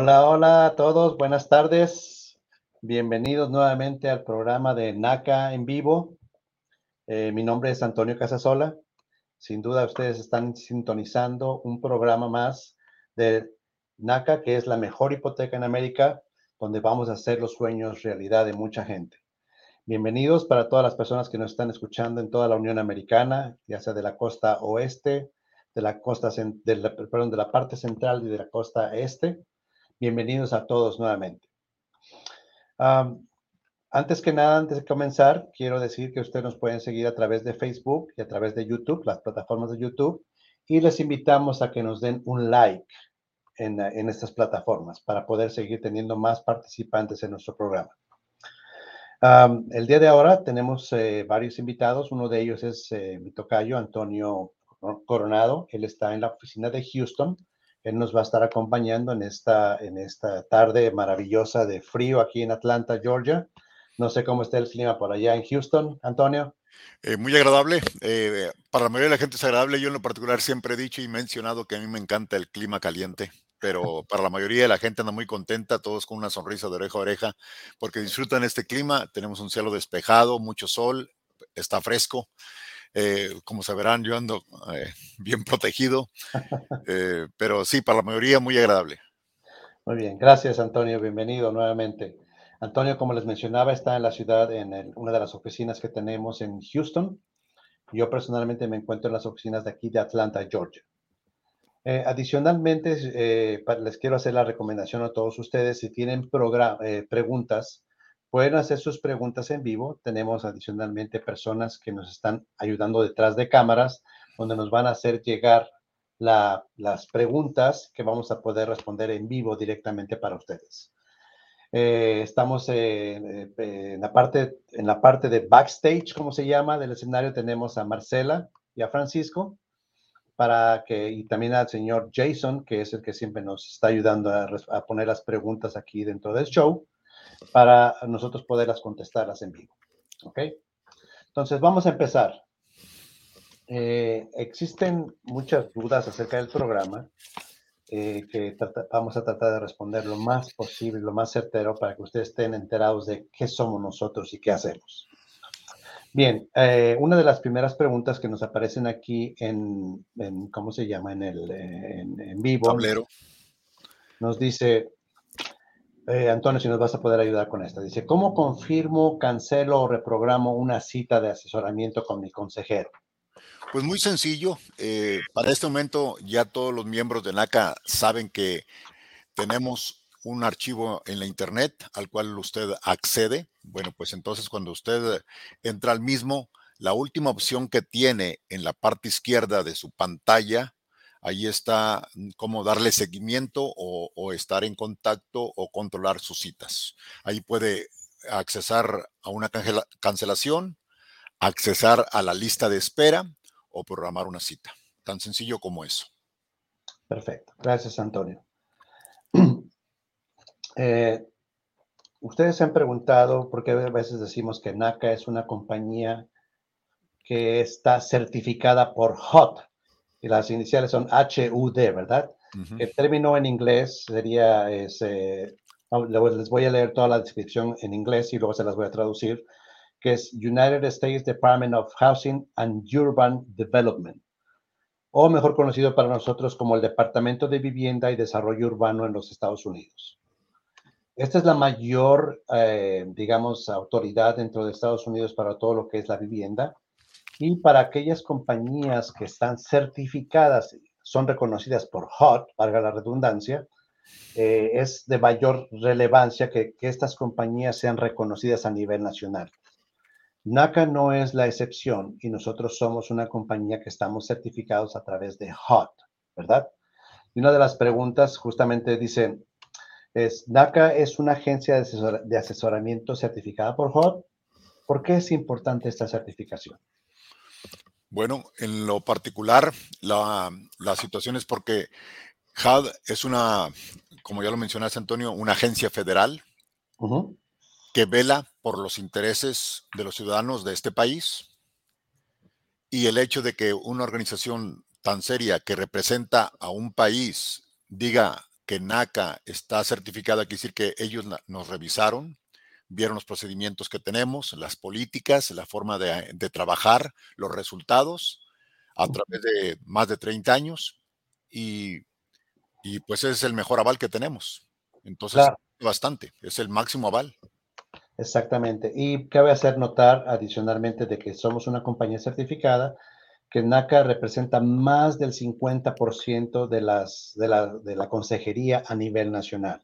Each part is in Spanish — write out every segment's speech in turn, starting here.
Hola, hola a todos, buenas tardes. Bienvenidos nuevamente al programa de NACA en vivo. Eh, mi nombre es Antonio Casasola. Sin duda ustedes están sintonizando un programa más de NACA, que es la mejor hipoteca en América, donde vamos a hacer los sueños realidad de mucha gente. Bienvenidos para todas las personas que nos están escuchando en toda la Unión Americana, ya sea de la costa oeste, de la costa, perdón, de la parte central y de la costa este. Bienvenidos a todos nuevamente. Antes que nada, antes de comenzar, quiero decir que ustedes nos pueden seguir a través de Facebook y a través de YouTube, las plataformas de YouTube, y les invitamos a que nos den un like en, en estas plataformas para poder seguir teniendo más participantes en nuestro programa el día de ahora tenemos eh, varios invitados. Uno de ellos es eh, mi tocayo, Antonio Coronado. Él está en la oficina de Houston. Él nos va a estar acompañando en esta, en esta tarde maravillosa de frío aquí en Atlanta, Georgia. No sé cómo está el clima por allá en Houston, Antonio. Eh, muy agradable. para la mayoría de la gente es agradable. Yo en lo particular siempre he dicho y mencionado que a mí me encanta el clima caliente pero para la mayoría de la gente anda muy contenta, todos con una sonrisa de oreja a oreja, porque disfrutan este clima. Tenemos un cielo despejado, mucho sol, está fresco. Eh, como se verán, yo ando eh, bien protegido, eh, pero sí, para la mayoría muy agradable. Muy bien, gracias Antonio, bienvenido nuevamente. Antonio, como les mencionaba, está en la ciudad, en una de las oficinas que tenemos en Houston. Yo personalmente me encuentro en las oficinas de aquí de Atlanta, Georgia. Eh, adicionalmente, eh, les quiero hacer la recomendación a todos ustedes, si tienen eh, preguntas, pueden hacer sus preguntas en vivo. Tenemos adicionalmente personas que nos están ayudando detrás de cámaras, donde nos van a hacer llegar las preguntas que vamos a poder responder en vivo directamente para ustedes. estamos en, la parte, en la parte de backstage, como se llama, del escenario. Tenemos a Marcela y a Francisco para que, y también al señor Jason, que es el que siempre nos está ayudando a, poner las preguntas aquí dentro del show, para nosotros poderlas contestarlas en vivo. ¿Ok? Entonces, vamos a empezar. Eh, existen muchas dudas acerca del programa eh, que vamos a tratar de responder lo más posible, lo más certero, para que ustedes estén enterados de qué somos nosotros y qué hacemos. Bien, eh, una de las primeras preguntas que nos aparecen aquí en, ¿cómo se llama? En el en, vivo. Tablero. Nos dice, eh, Antonio, si nos vas a poder ayudar con esta. Dice, ¿cómo confirmo, cancelo o reprogramo una cita de asesoramiento con mi consejero? Pues muy sencillo. Eh, para este momento ya todos los miembros de NACA saben que tenemos un archivo en la internet al cual usted accede. Bueno, pues entonces cuando usted entra al mismo, la última opción que tiene en la parte izquierda de su pantalla, ahí está mm, cómo darle seguimiento o, estar en contacto o controlar sus citas. Ahí puede accesar a una cancelación, accesar a la lista de espera o programar una cita. Tan sencillo como eso. Perfecto. Gracias, Antonio. Eh, ustedes se han preguntado, porque a veces decimos que NACA es una compañía que está certificada por HUD, y las iniciales son HUD, ¿verdad? El término en inglés sería, eh, les voy a leer toda la descripción en inglés y luego se las voy a traducir, que es United States Department of Housing and Urban Development, o mejor conocido para nosotros como el Departamento de Vivienda y Desarrollo Urbano en los Estados Unidos. Esta es la mayor, eh, digamos, autoridad dentro de Estados Unidos para todo lo que es la vivienda. Y para aquellas compañías que están certificadas, son reconocidas por HUD, valga la redundancia, eh, es de mayor relevancia que, que estas compañías sean reconocidas a nivel nacional. NACA no es la excepción y nosotros somos una compañía que estamos certificados a través de HUD, ¿verdad? Y una de las preguntas justamente dice, es, NACA es una agencia de, asesoramiento certificada por HUD. ¿Por qué es importante esta certificación? Bueno, en lo particular, la, situación es porque HUD es una, como ya lo mencionaste, Antonio, una agencia federal que vela por los intereses de los ciudadanos de este país. Y el hecho de que una organización tan seria que representa a un país diga que NACA está certificada, quiere decir que ellos nos revisaron, vieron los procedimientos que tenemos, las políticas, la forma de, trabajar, los resultados a través de más de 30 años y, y pues es el mejor aval que tenemos. Entonces, bastante, es el máximo aval. Exactamente. Y cabe hacer notar adicionalmente de que somos una compañía certificada, que NACA representa más del 50% de, las, de, la, de la consejería a nivel nacional.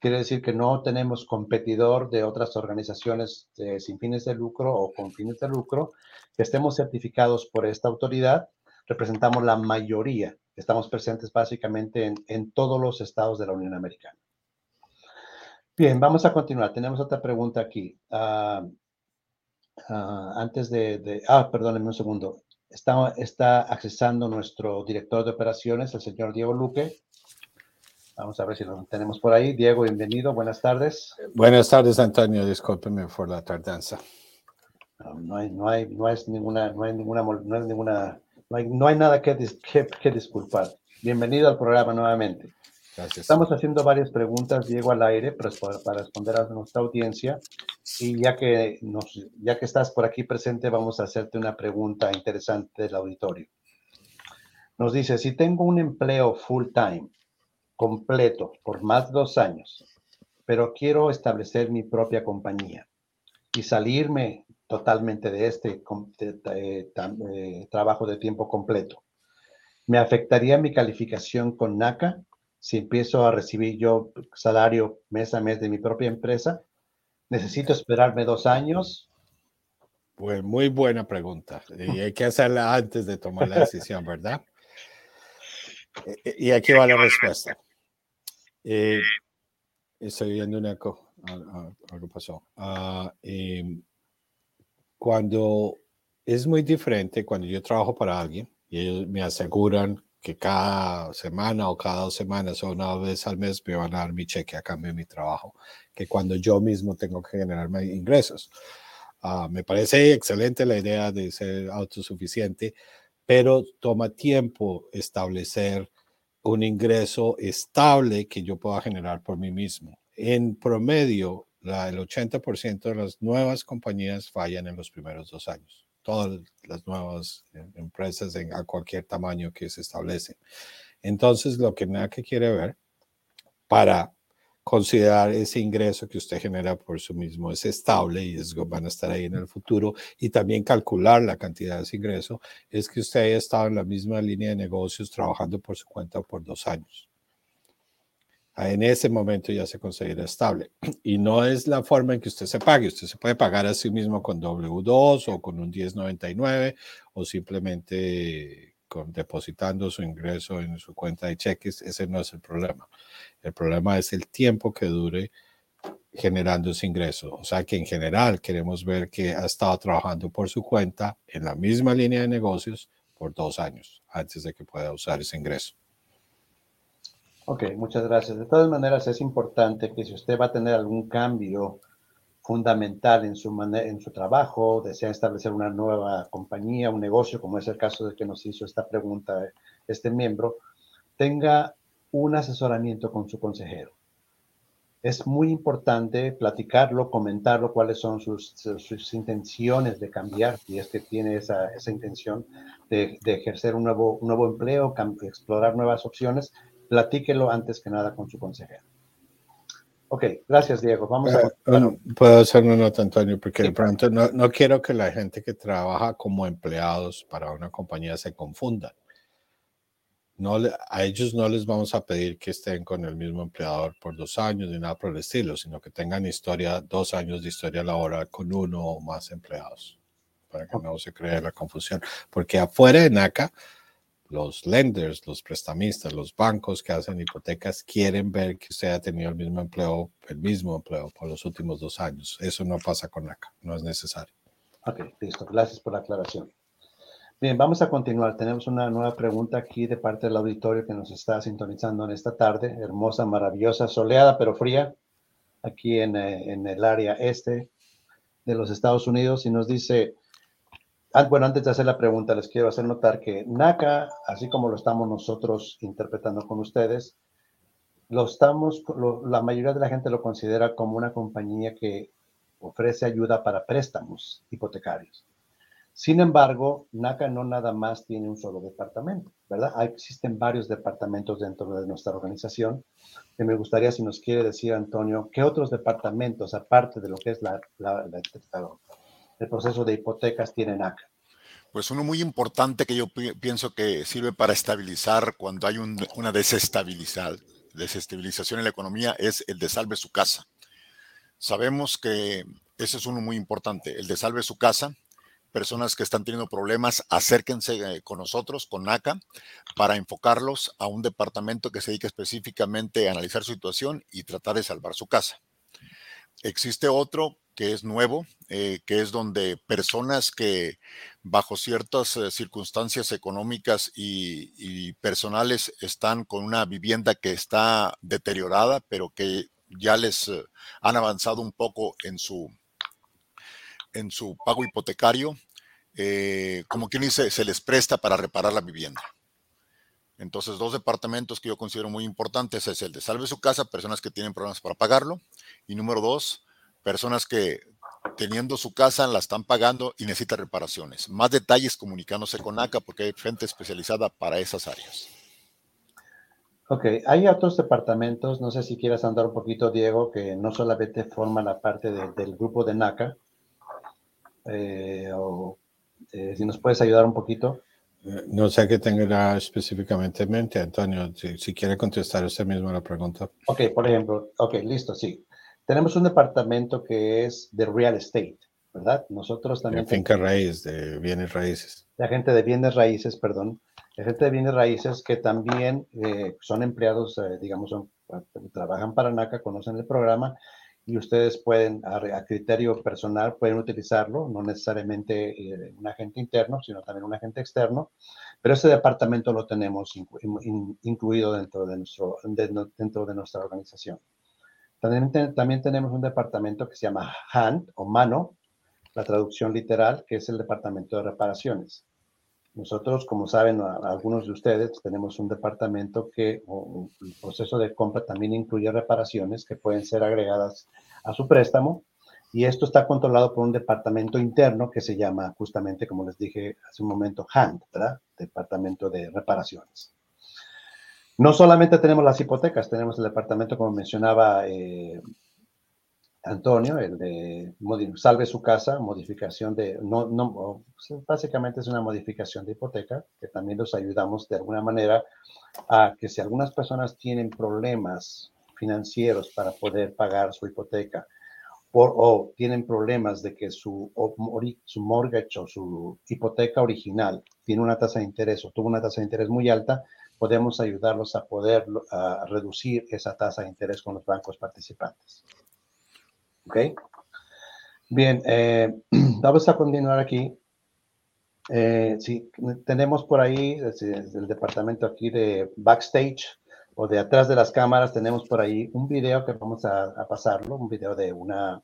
Quiere decir que no tenemos competidor de otras organizaciones sin fines de lucro o con fines de lucro que estemos certificados por esta autoridad. Representamos la mayoría. Estamos presentes básicamente en, en todos los estados de la Unión Americana. Bien, vamos a continuar. Tenemos otra pregunta aquí. Ah, ah, antes de, Ah, perdónenme un segundo. Está, está accesando nuestro director de operaciones, el señor Diego Luque. Vamos a ver si lo tenemos por ahí. Diego, bienvenido. Buenas tardes. Buenas tardes, Antonio. Discúlpeme por la tardanza. No, hay, no, hay, no hay ninguna, no hay ninguna, no hay ninguna, no hay, no hay nada que, que, que disculpar. Bienvenido al programa nuevamente. Estamos haciendo varias preguntas, Diego, al aire para, para, responder a nuestra audiencia. Y ya que, nos, ya que estás por aquí presente, vamos a hacerte una pregunta interesante del auditorio. Nos dice, si tengo un empleo full time, completo, por más de dos años, pero quiero establecer mi propia compañía y salirme totalmente de este eh, trabajo de tiempo completo, ¿me afectaría mi calificación con NACA? si empiezo a recibir yo salario mes a mes de mi propia empresa? ¿Necesito esperarme dos años? Pues muy buena pregunta. Y hay que hacerla antes de tomar la decisión, ¿verdad? E, e, y aquí va la respuesta. Eh, estoy viendo una eco. Algo pasó. Ah, em, cuando es muy diferente, cuando yo trabajo para alguien y ellos me aseguran que cada semana o cada dos semanas o una vez al mes me van a dar mi cheque a cambio de mi trabajo, que cuando yo mismo tengo que generarme ingresos. Ah, me parece excelente la idea de ser autosuficiente, pero toma tiempo establecer un ingreso estable que yo pueda generar por mí mismo. En promedio, la, el 80% de las nuevas compañías fallan en los primeros dos años todas las nuevas eh, empresas a cualquier tamaño que se establecen. Entonces, lo que NACA quiere ver para considerar ese ingreso que usted genera por sí mismo es estable y es, van a estar ahí en el futuro y también calcular la cantidad de ese ingreso es que usted haya estado en la misma línea de negocios trabajando por su cuenta por dos años. Ah, en ese momento ya se considera estable. Y no es la forma en que usted se pague. Usted se puede pagar a sí mismo con W2 o con un 1099 o simplemente depositando su ingreso en su cuenta de cheques. Ese no es el problema. El problema es el tiempo que dure generando ese ingreso. O sea que en general queremos ver que ha estado trabajando por su cuenta en la misma línea de negocios por dos años antes de que pueda usar ese ingreso. Ok, muchas gracias. De todas maneras, es importante que si usted va a tener algún cambio fundamental en su, en su trabajo, desea establecer una nueva compañía, un negocio, como es el caso de que nos hizo esta pregunta este miembro, tenga un asesoramiento con su consejero. Es muy importante platicarlo, comentarlo, cuáles son sus, sus intenciones de cambiar, si es que tiene esa, esa intención de, de, ejercer un nuevo, un nuevo empleo, explorar nuevas opciones platíquelo antes que nada con su consejero. Ok, gracias Diego. Vamos a... Eh, puedo hacer una nota, Antonio, porque de pronto no, no, quiero que la gente que trabaja como empleados para una compañía se confunda. No, a ellos no les vamos a pedir que estén con el mismo empleador por dos años ni nada por el estilo, sino que tengan historia, dos años de historia laboral con uno o más empleados, para que no se cree la confusión. Porque afuera de NACA, los lenders, los prestamistas, los bancos que hacen hipotecas quieren ver que usted ha tenido el mismo empleo, el mismo empleo por los últimos dos años. Eso no pasa con NACA, no es necesario. Ok, listo. Gracias por la aclaración. Bien, vamos a continuar. Tenemos una nueva pregunta aquí de parte del auditorio que nos está sintonizando en esta tarde. Hermosa, maravillosa, soleada pero fría, aquí en, eh, en el área este de los Estados Unidos y nos dice, bueno, antes de hacer la pregunta, les quiero hacer notar que NACA, así como lo estamos nosotros interpretando con ustedes, lo estamos, la mayoría de la gente lo considera como una compañía que ofrece ayuda para préstamos hipotecarios. Sin embargo, NACA no nada más tiene un solo departamento, ¿verdad? existen varios departamentos dentro de nuestra organización. Y me gustaría si nos quiere decir, Antonio, ¿qué otros departamentos, aparte de lo que es la, el proceso de hipotecas, tiene NACA? Pues uno muy importante que yo pienso que sirve para estabilizar cuando hay una desestabilización en la economía es el de salve su casa. Sabemos que ese es uno muy importante, el de salve su casa personas que están teniendo problemas, acérquense eh, con nosotros, con NACA, para enfocarlos a un departamento que se dedique específicamente a analizar su situación y tratar de salvar su casa. Existe otro que es nuevo, eh, que es donde personas que bajo ciertas eh, circunstancias económicas y, personales están con una vivienda que está deteriorada, pero que ya les han avanzado un poco en su, en su pago hipotecario, eh, como quien dice, se les presta para reparar la vivienda. Entonces, dos departamentos que yo considero muy importantes es el de salve su casa, personas que tienen problemas para pagarlo, y número dos, personas que teniendo su casa la están pagando y necesitan reparaciones. Más detalles comunicándose con ACA porque hay gente especializada para esas áreas. Ok, hay otros departamentos, no sé si quieras andar un poquito, Diego, que no solamente forman la parte del grupo de NACA, eh, o eh, si nos puedes ayudar un poquito. Eh, no sé qué tenga específicamente en mente, Antonio, si, quiere contestar usted mismo la pregunta. Ok, por ejemplo, ok, listo, sí. Tenemos un departamento que es de real estate, ¿verdad? Nosotros también... De finca raíz, de bienes raíces. La gente de bienes raíces, perdón. La gente de bienes raíces que también son empleados, digamos, trabajan para NACA, conocen el programa y ustedes pueden, a, criterio personal, pueden utilizarlo, no necesariamente eh, un agente interno, sino también un agente externo, pero ese departamento lo tenemos incluido dentro de, nuestro, dentro de nuestra organización. También, tenemos un departamento que se llama HAND o mano, la traducción literal, que es el departamento de reparaciones. Nosotros, como saben algunos de ustedes, tenemos un departamento que el proceso de compra también incluye reparaciones que pueden ser agregadas a su préstamo y esto está controlado por un departamento interno que se llama justamente, como les dije hace un momento, HAND, ¿verdad? Departamento de reparaciones. No solamente tenemos las hipotecas, tenemos el departamento, como mencionaba eh, Antonio, el de salve su casa, modificación de, no, no, básicamente es una modificación de hipoteca, que también los ayudamos de alguna manera a que si algunas personas tienen problemas financieros para poder pagar su hipoteca, o tienen problemas de que su, su mortgage o su hipoteca original tiene una tasa de interés o tuvo una tasa de interés muy alta, podemos ayudarlos a poder a reducir esa tasa de interés con los bancos participantes. ¿Ok? Bien, eh, vamos a continuar aquí. Eh, sí, tenemos por ahí, desde, el departamento aquí de backstage o de atrás de las cámaras, tenemos por ahí un video que vamos a, pasarlo, un video de una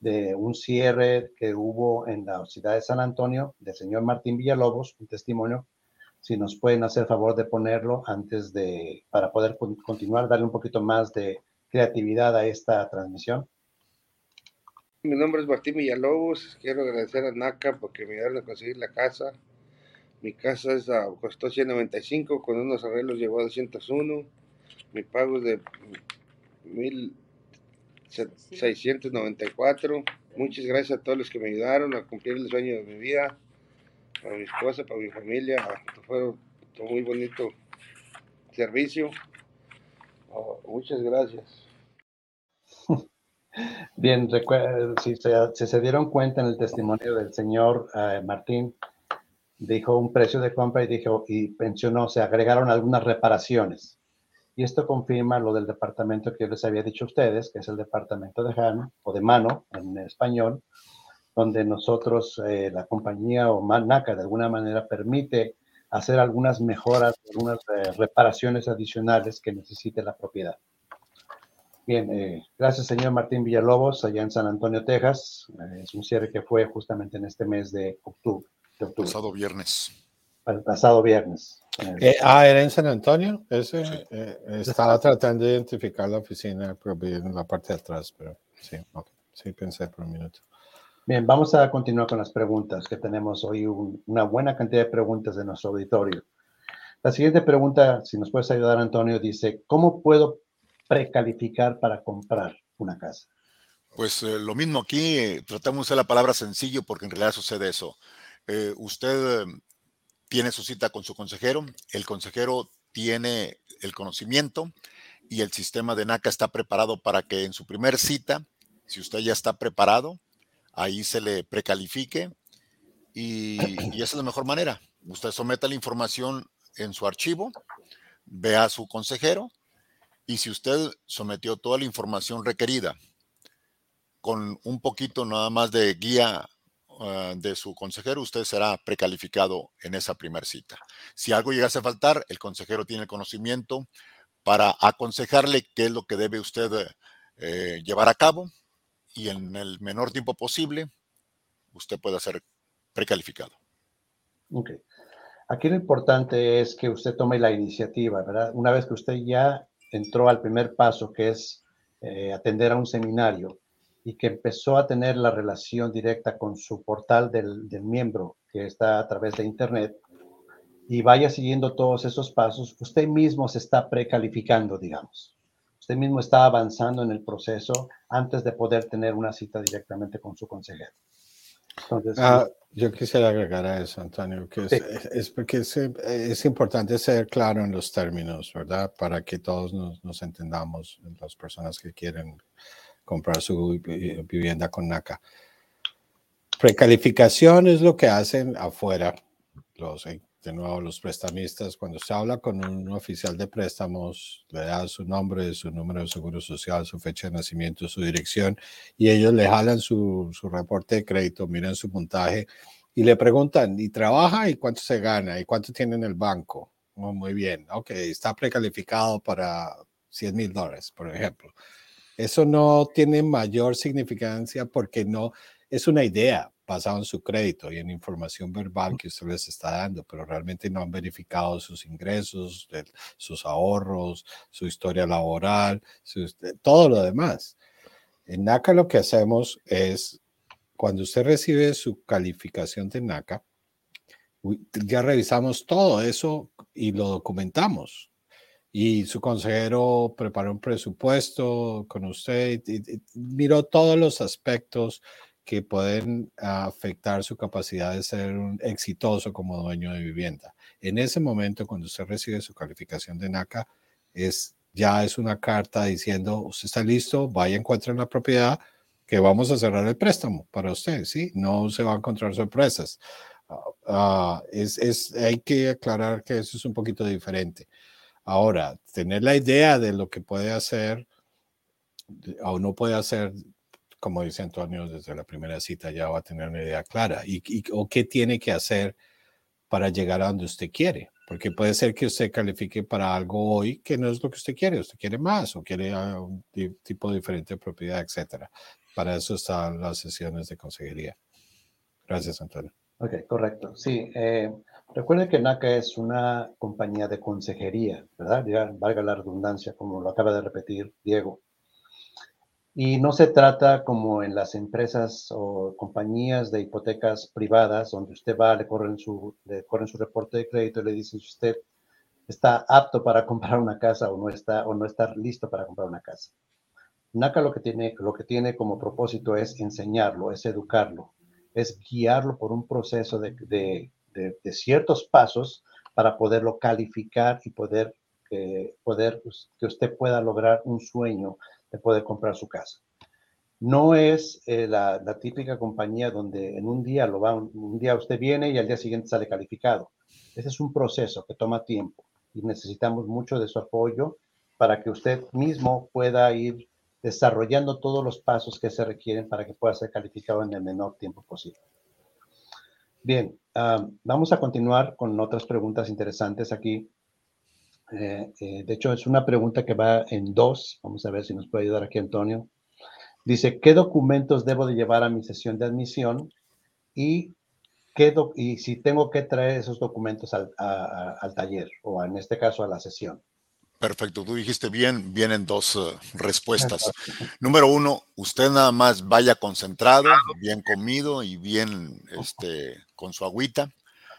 de un cierre que hubo en la ciudad de San Antonio del señor Martín Villalobos, un testimonio. Si nos pueden hacer favor de ponerlo antes de, para poder continuar, darle un poquito más de creatividad a esta transmisión. Mi nombre es Martín Villalobos. Quiero agradecer a NACA porque me ayudaron a conseguir la casa. Mi casa es costó 195, con unos arreglos llegó a 201. Mi pago es de 1.694. Muchas gracias a todos los que me ayudaron a cumplir el sueño de mi vida. Para mi esposa, para mi familia. Fue un muy bonito servicio. Oh, muchas gracias. Bien, si se, dieron cuenta en el testimonio del señor eh, Martín, dijo un precio de compra y dijo y mencionó, se agregaron algunas reparaciones. Y esto confirma lo del departamento que yo les había dicho a ustedes, que es el departamento de Han o de mano en español, donde nosotros, eh, la compañía o Manaca, de alguna manera permite hacer algunas mejoras, algunas eh, reparaciones adicionales que necesite la propiedad. Bien, eh, gracias señor Martín Villalobos, allá en San Antonio, Texas. Eh, es un cierre que fue justamente en este mes de octubre. Pasado viernes. el pasado viernes. Eh, ah, era en San Antonio. Ese, eh, estaba tratando de identificar la oficina, pero en la parte de atrás, pero sí, sí pensé por un minuto. Bien, vamos a continuar con las preguntas, que tenemos hoy una buena cantidad de preguntas de nuestro auditorio. La siguiente pregunta, si nos puedes ayudar, Antonio, dice, ¿cómo puedo precalificar para comprar una casa? Pues eh, lo mismo aquí, tratamos de la palabra sencillo porque en realidad sucede eso. usted tiene su cita con su consejero, el consejero tiene el conocimiento y el sistema de NACA está preparado para que en su primer cita, si usted ya está preparado, ahí se le precalifique y, esa es la mejor manera. Usted someta la información en su archivo, ve a su consejero y si usted sometió toda la información requerida con un poquito nada más de guía Ah, de su consejero, usted será precalificado en esa primera cita. Si algo llegase a faltar, el consejero tiene el conocimiento para aconsejarle qué es lo que debe usted eh, llevar a cabo y en el menor tiempo posible, usted pueda ser precalificado. Ok. Aquí lo importante es que usted tome la iniciativa, ¿verdad? Una vez que usted ya entró al primer paso, que es eh, atender a un seminario, y que empezó a tener la relación directa con su portal del, miembro que está a través de Internet y vaya siguiendo todos esos pasos, usted mismo se está precalificando, digamos. Usted mismo está avanzando en el proceso antes de poder tener una cita directamente con su consejero. Entonces, ah, yo quisiera agregar a eso, Antonio, que es, porque es, importante ser claro en los términos, ¿verdad? Para que todos nos, nos entendamos, las personas que quieren comprar su vivienda con NACA. Precalificación es lo que hacen afuera los, eh, de nuevo, los prestamistas. Cuando se habla con un oficial de préstamos, le da su nombre, su número de seguro social, su fecha de nacimiento, su dirección, y ellos le jalan su, su reporte de crédito, miran su puntaje y le preguntan, ¿y trabaja y cuánto se gana y cuánto tiene en el banco? Oh, muy bien, ok, está precalificado para 100 mil dólares, por ejemplo. Eso no tiene mayor significancia porque no es una idea basada en su crédito y en información verbal que usted les está dando, pero realmente no han verificado sus ingresos, sus ahorros, su historia laboral, todo lo demás. En NACA lo que hacemos es, cuando usted recibe su calificación de NACA, ya revisamos todo eso y lo documentamos y su consejero preparó un presupuesto con usted, y, miró todos los aspectos que pueden afectar su capacidad de ser un exitoso como dueño de vivienda. En ese momento, cuando usted recibe su calificación de NACA, es, ya es una carta diciendo, usted está listo, vaya, encuentre la propiedad, que vamos a cerrar el préstamo para usted, ¿sí? No se va a encontrar sorpresas. Ah, ah, es, es, hay que aclarar que eso es un poquito diferente. Ahora, tener la idea de lo que puede hacer o no puede hacer, como dice Antonio, desde la primera cita ya va a tener una idea clara y, o qué tiene que hacer para llegar a donde usted quiere. Porque puede ser que usted califique para algo hoy que no es lo que usted quiere. Usted quiere más o quiere un tipo diferente de propiedad, etcétera. Para eso están las sesiones de consejería. Gracias, Antonio. Ok, correcto. Sí, eh, recuerden que NACA es una compañía de consejería, ¿verdad? Ya valga la redundancia, como lo acaba de repetir Diego. Y no se trata como en las empresas o compañías de hipotecas privadas, donde usted va, le corren su, le corren su reporte de crédito y le dicen si usted está apto para comprar una casa o no está, o no está listo para comprar una casa. NACA lo que tiene, lo que tiene como propósito es enseñarlo, es educarlo, es guiarlo por un proceso de, ciertos pasos para poderlo calificar y poder, eh, poder pues, que usted pueda lograr un sueño de poder comprar su casa. No es eh, la, típica compañía donde en un día lo va, un día usted viene y al día siguiente sale calificado. Ese es un proceso que toma tiempo y necesitamos mucho de su apoyo para que usted mismo pueda ir desarrollando todos los pasos que se requieren para que pueda ser calificado en el menor tiempo posible. Bien, vamos a continuar con otras preguntas interesantes aquí. Eh, eh, de hecho, es una pregunta que va en dos. Vamos a ver si nos puede ayudar aquí Antonio. Dice, ¿qué documentos debo de llevar a mi sesión de admisión? Y ¿qué y si tengo que traer esos documentos al, al, taller o en este caso a la sesión. Perfecto, tú dijiste bien, vienen dos uh, respuestas. Número uno, usted nada más vaya concentrado, bien comido y bien este, con su agüita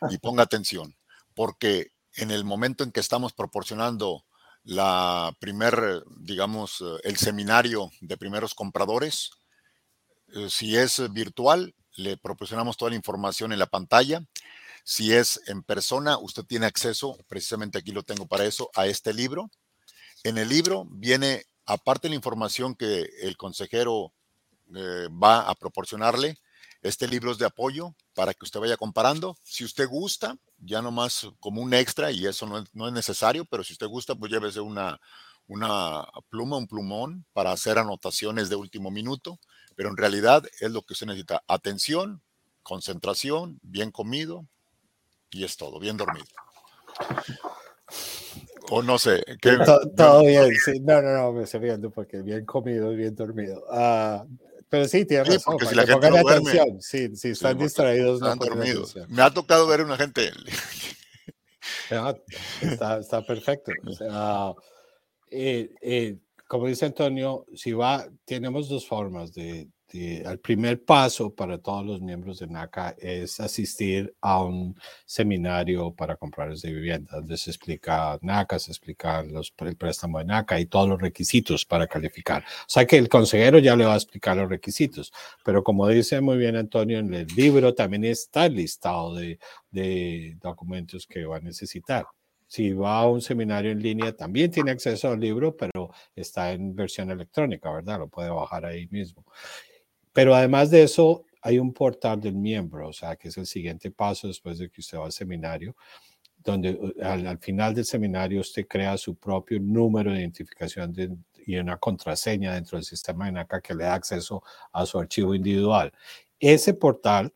y ponga atención, porque en el momento en que estamos proporcionando la primer, digamos, uh, el seminario de primeros compradores, uh, si es virtual, le proporcionamos toda la información en la pantalla. Si es en persona, usted tiene acceso, precisamente aquí lo tengo para eso, a este libro en el libro viene, aparte de la información que el consejero eh, va a proporcionarle, este libro es de apoyo para que usted vaya comparando. Si usted gusta, ya nomás como un extra, y eso no es, necesario, pero si usted gusta, pues llévese una, una pluma, un plumón para hacer anotaciones de último minuto, pero en realidad es lo que usted necesita. Atención, concentración, bien comido, y es todo, bien dormido. O no sé. todo, bien, sí. No, no, no, me estoy viendo porque bien comido y bien dormido. Uh, pero sí, tiene razón. porque si la gente no duerme, atención. Sí, si están distraídos, están no dormidos. Me ha tocado ver una gente. está, está, perfecto. O sea, eh, eh, como dice Antonio, si va, tenemos dos formas de, el primer paso para todos los miembros de NACA es asistir a un seminario para compradores de vivienda, donde se explica NACA, se explica los, el préstamo de NACA y todos los requisitos para calificar. O sea que el consejero ya le va a explicar los requisitos, pero como dice muy bien Antonio, en el libro también está el listado de, de documentos que va a necesitar. Si va a un seminario en línea, también tiene acceso al libro, pero está en versión electrónica, ¿verdad? Lo puede bajar ahí mismo. Pero además de eso, hay un portal del miembro, o sea, que es el siguiente paso después de que usted va al seminario, donde uh, al, final del seminario usted crea su propio número de identificación y una contraseña dentro del sistema de NACA que le da acceso a su archivo individual. Ese portal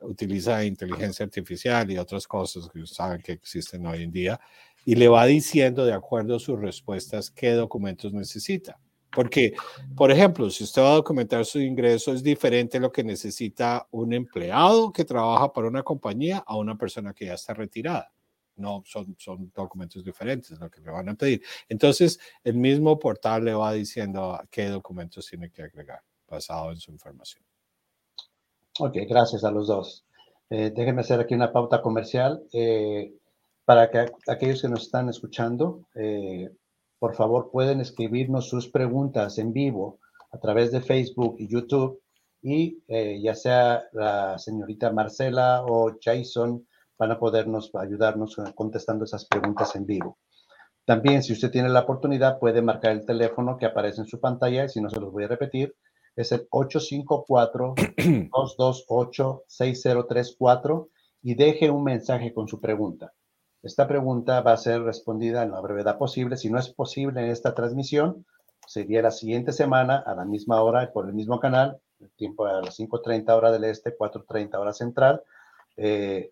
utiliza inteligencia artificial y otras cosas que saben que existen hoy en día y le va diciendo de acuerdo a sus respuestas qué documentos necesita. Porque, por ejemplo, si usted va a documentar su ingreso, es diferente lo que necesita un empleado que trabaja para una compañía a una persona que ya está retirada. No, son, son documentos diferentes lo que le van a pedir. Entonces, el mismo portal le va diciendo qué documentos tiene que agregar basado en su información. Ok, gracias a los dos. Eh, déjenme hacer aquí una pauta comercial. Eh, para que aquellos que nos están escuchando, eh, por favor pueden escribirnos sus preguntas en vivo a través de Facebook y YouTube y eh, ya sea la señorita Marcela o Jason van a podernos ayudarnos contestando esas preguntas en vivo. También, si usted tiene la oportunidad, puede marcar el teléfono que aparece en su pantalla y si no se los voy a repetir, es el 854-228-6034 y deje un mensaje con su pregunta. Esta pregunta va a ser respondida en la brevedad posible. Si no es posible en esta transmisión, sería la siguiente semana a la misma hora por el mismo canal, el tiempo a las 5.30 hora del este, 4.30 hora central. Eh,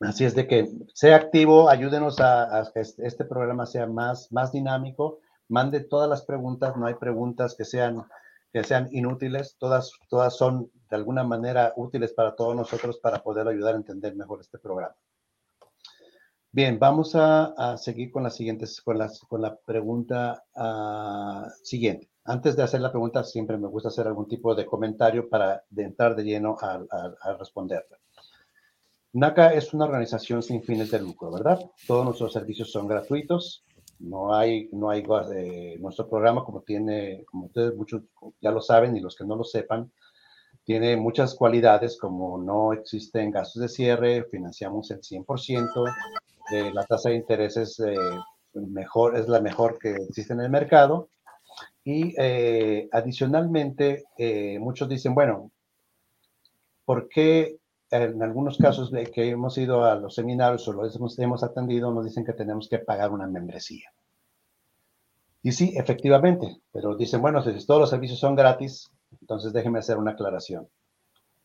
así es de que sea activo, ayúdenos a, que este, este programa sea más, más dinámico. Mande todas las preguntas, no hay preguntas que sean, que sean inútiles, todas, todas son de alguna manera útiles para todos nosotros para poder ayudar a entender mejor este programa. Bien, vamos a, seguir con la siguiente, con, con la pregunta ah, siguiente. Antes de hacer la pregunta, siempre me gusta hacer algún tipo de comentario para entrar de lleno a, responderla. NACA es una organización sin fines de lucro, ¿verdad? Todos nuestros servicios son gratuitos. No hay, no hay, eh, nuestro programa, como tiene, como ustedes muchos ya lo saben y los que no lo sepan, tiene muchas cualidades como no existen gastos de cierre, financiamos el 100%, la tasa de interés es, eh, mejor, es la mejor que existe en el mercado. Y eh, adicionalmente, eh, muchos dicen, bueno, ¿por qué en algunos casos de que hemos ido a los seminarios o los hemos, hemos atendido, nos dicen que tenemos que pagar una membresía? Y sí, efectivamente, pero dicen, bueno, si todos los servicios son gratis, entonces déjenme hacer una aclaración.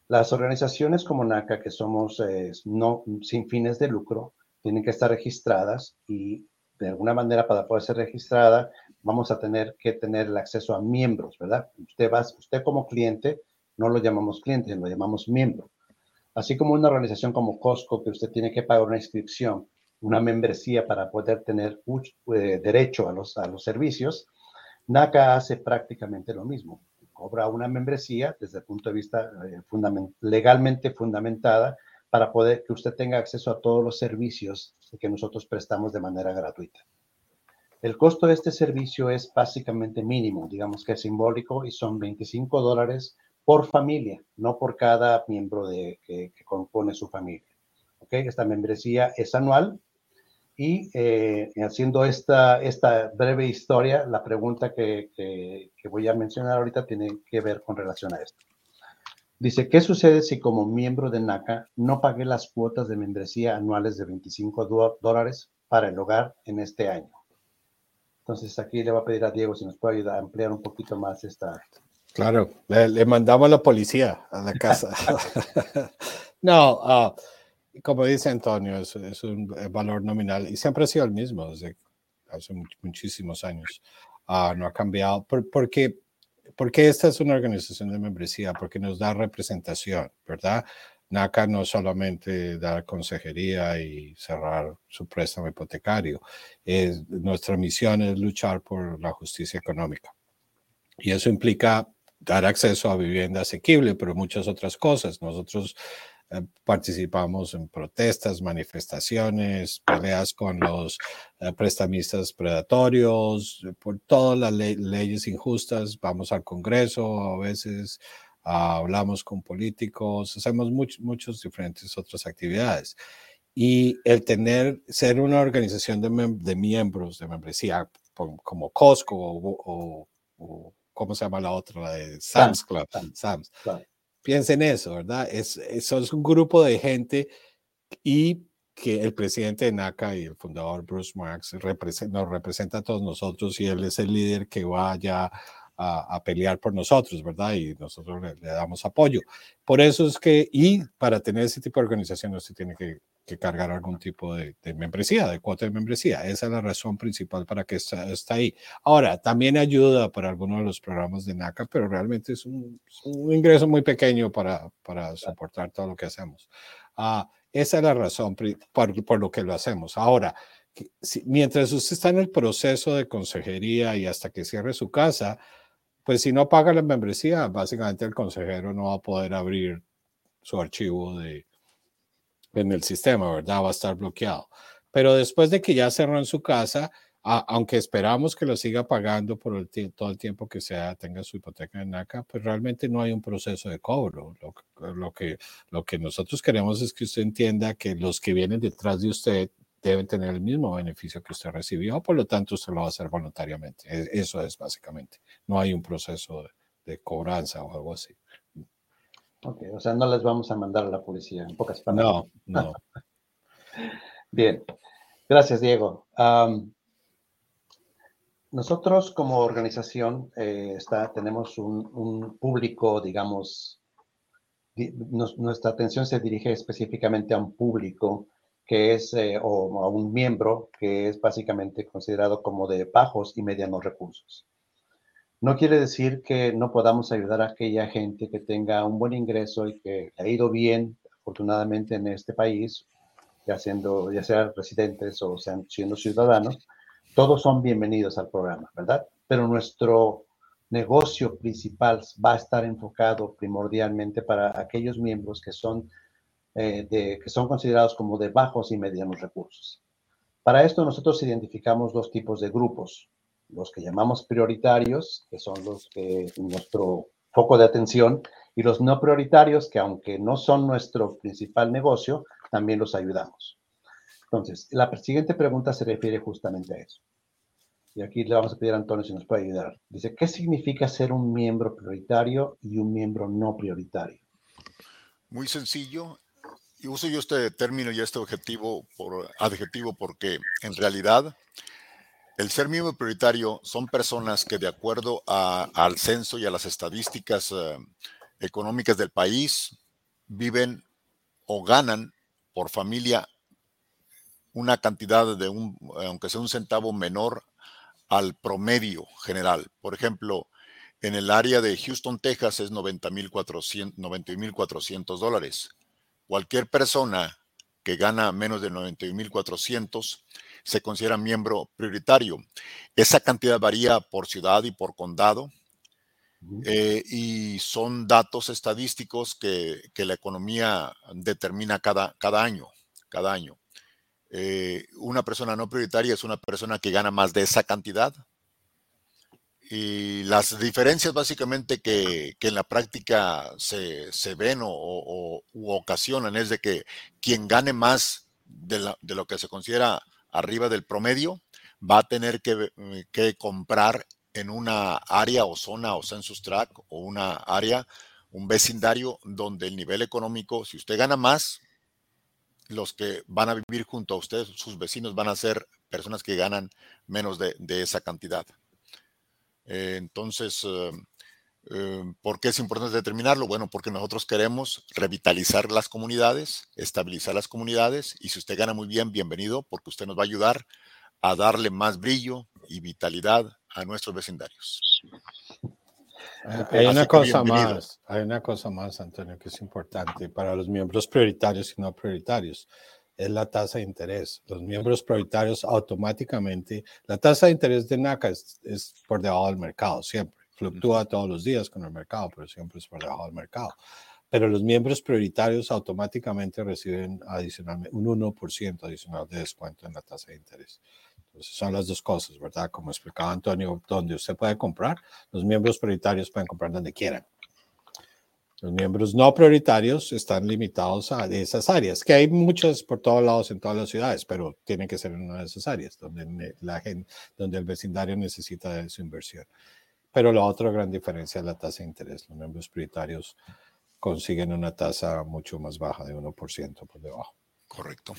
Las organizaciones como NACA, que somos no sin fines de lucro, tienen que estar registradas y de alguna manera para poder ser registrada vamos a tener que tener el acceso a miembros, ¿verdad? Usted, va, usted como cliente, no lo llamamos cliente, lo llamamos miembro. Así como una organización como Costco, que usted tiene que pagar una inscripción, una membresía para poder tener eh, derecho a los, a los servicios, NACA hace prácticamente lo mismo. Cobra una membresía desde el punto de vista eh, legalmente fundamentada para poder que usted tenga acceso a todos los servicios que nosotros prestamos de manera gratuita. El costo de este servicio es básicamente mínimo, digamos que es simbólico y son 25 dólares por familia, no por cada miembro de, que, compone su familia. ¿Okay? Esta membresía es anual y eh, haciendo esta, esta breve historia, la pregunta que, que, voy a mencionar ahorita tiene que ver con relación a esto. Dice, ¿qué sucede si como miembro de NACA no pagué las cuotas de membresía anuales de 25 dólares para el hogar en este año? Entonces aquí le voy a pedir a Diego si nos puede ayudar a ampliar un poquito más esta, Claro, le, mandamos a la policía a la casa. no, ah, como dice Antonio, es, un valor nominal y siempre ha sido el mismo desde hace muchísimos años. Ah, no ha cambiado. Por, porque, porque esta es una organización de membresía, porque nos da representación, ¿verdad? NACA no solamente da consejería y cerrar su préstamo hipotecario. Es, nuestra misión es luchar por la justicia económica. Y eso implica dar acceso a vivienda asequible, pero muchas otras cosas. Nosotros eh, participamos en protestas, manifestaciones, peleas con los eh, prestamistas predatorios, por todas las leyes injustas. Vamos al Congreso a veces. hablamos con políticos, hacemos muchas muchos diferentes otras actividades. Y el tener, ser una organización de, de miembros, de membresía, como Costco o, o ¿cómo se llama la otra? La de Sam's Club. Sam's. Piensen eso, ¿verdad? Es, eso es un grupo de gente y que el presidente de NACA y el fundador Bruce Marks nos representa a todos nosotros y él es el líder que vaya a, pelear por nosotros, ¿verdad? Y nosotros le, damos apoyo. Por eso es que, y para tener ese tipo de organización, usted tiene que que cargar algún tipo de, membresía, de cuota de membresía. Esa es la razón principal para que está, ahí. Ahora, también ayuda para algunos de los programas de NACA, pero realmente es un, ingreso muy pequeño para, para soportar todo lo que hacemos. Uh, esa es la razón por, por, lo que lo hacemos. Ahora, si, mientras usted está en el proceso de consejería y hasta que cierre su casa, pues si no paga la membresía, básicamente el consejero no va a poder abrir su archivo de, en el sistema, ¿verdad? Va a estar bloqueado. Pero después de que ya cerró en su casa, aunque esperamos que lo siga pagando por el todo el tiempo que sea, tenga su hipoteca en NACA, pues realmente no hay un proceso de cobro. Lo, lo, que, lo que nosotros queremos es que usted entienda que los que vienen detrás de usted deben tener el mismo beneficio que usted recibió, por lo tanto usted lo va a hacer voluntariamente. E, eso es básicamente. No hay un proceso de, de cobranza o algo así. Ok, o sea, no les vamos a mandar a la policía, en pocas palabras. No, no. Bien, gracias, Diego. nosotros como organización eh, está, tenemos un, público, digamos, nuestra atención se dirige específicamente a un público que es, eh, o a un miembro que es básicamente considerado como de bajos y medianos recursos. No quiere decir que no podamos ayudar a aquella gente que tenga un buen ingreso y que ha ido bien, afortunadamente, en este país, ya, siendo, ya sean residentes o sean siendo ciudadanos, todos son bienvenidos al programa, ¿verdad? Pero nuestro negocio principal va a estar enfocado primordialmente para aquellos miembros que son, eh, que son considerados como de bajos y medianos recursos. Para esto nosotros identificamos dos tipos de grupos los que llamamos prioritarios, que son los que nuestro foco de atención, y los no prioritarios, que aunque no son nuestro principal negocio, también los ayudamos. Entonces, la siguiente pregunta se refiere justamente a eso. Y aquí le vamos a pedir a Antonio si nos puede ayudar. Dice, ¿qué significa ser un miembro prioritario y un miembro no prioritario? Muy sencillo. Y uso yo este término y este objetivo por adjetivo porque en realidad el ser miembro prioritario son personas que de acuerdo al censo y a las estadísticas eh, económicas del país viven o ganan por familia una cantidad de un, aunque sea un centavo menor al promedio general. Por ejemplo, en el área de Houston, Texas es 90.400 dólares. cualquier persona que gana menos de 91.400 se considera miembro prioritario. Esa cantidad varía por ciudad y por condado. Eh, y son datos estadísticos que, la economía determina cada, cada año. Cada año. Eh, una persona no prioritaria es una persona que gana más de esa cantidad. Y las diferencias básicamente que, en la práctica se, ven o, ocasionan es de que quien gane más de, de lo que se considera arriba del promedio, va a tener eh, que, comprar en una área o zona o census track o una área, un vecindario donde el nivel económico, si usted gana más, los que van a vivir junto a usted, sus vecinos van a ser personas que ganan menos de, esa cantidad. Entonces, eh, ¿Por qué es importante determinarlo? Bueno, porque nosotros queremos revitalizar las comunidades, estabilizar las comunidades y si usted gana muy bien, bienvenido, porque usted nos va a ayudar a darle más brillo y vitalidad a nuestros vecindarios. Hay una cosa más, hay una cosa más, Antonio, que es importante para los miembros prioritarios y no prioritarios. Es la tasa de interés. Los miembros prioritarios automáticamente, la tasa de interés de NACA es, es por debajo del mercado siempre fluctúa todos los días con el mercado, pero siempre es por debajo del mercado. Pero los miembros prioritarios automáticamente reciben adicionalmente un 1% adicional de descuento en la tasa de interés. Entonces son las dos cosas, ¿verdad? Como explicaba Antonio, donde usted puede comprar, los miembros prioritarios pueden comprar donde quieran. Los miembros no prioritarios están limitados a esas áreas, que hay muchas por todos lados en todas las ciudades, pero tienen que ser en una de esas áreas donde, la gente, donde el vecindario necesita de su inversión. Pero la otra gran diferencia es la tasa de interés. Los miembros prioritarios consiguen una tasa mucho más baja de 1% por debajo. Correcto.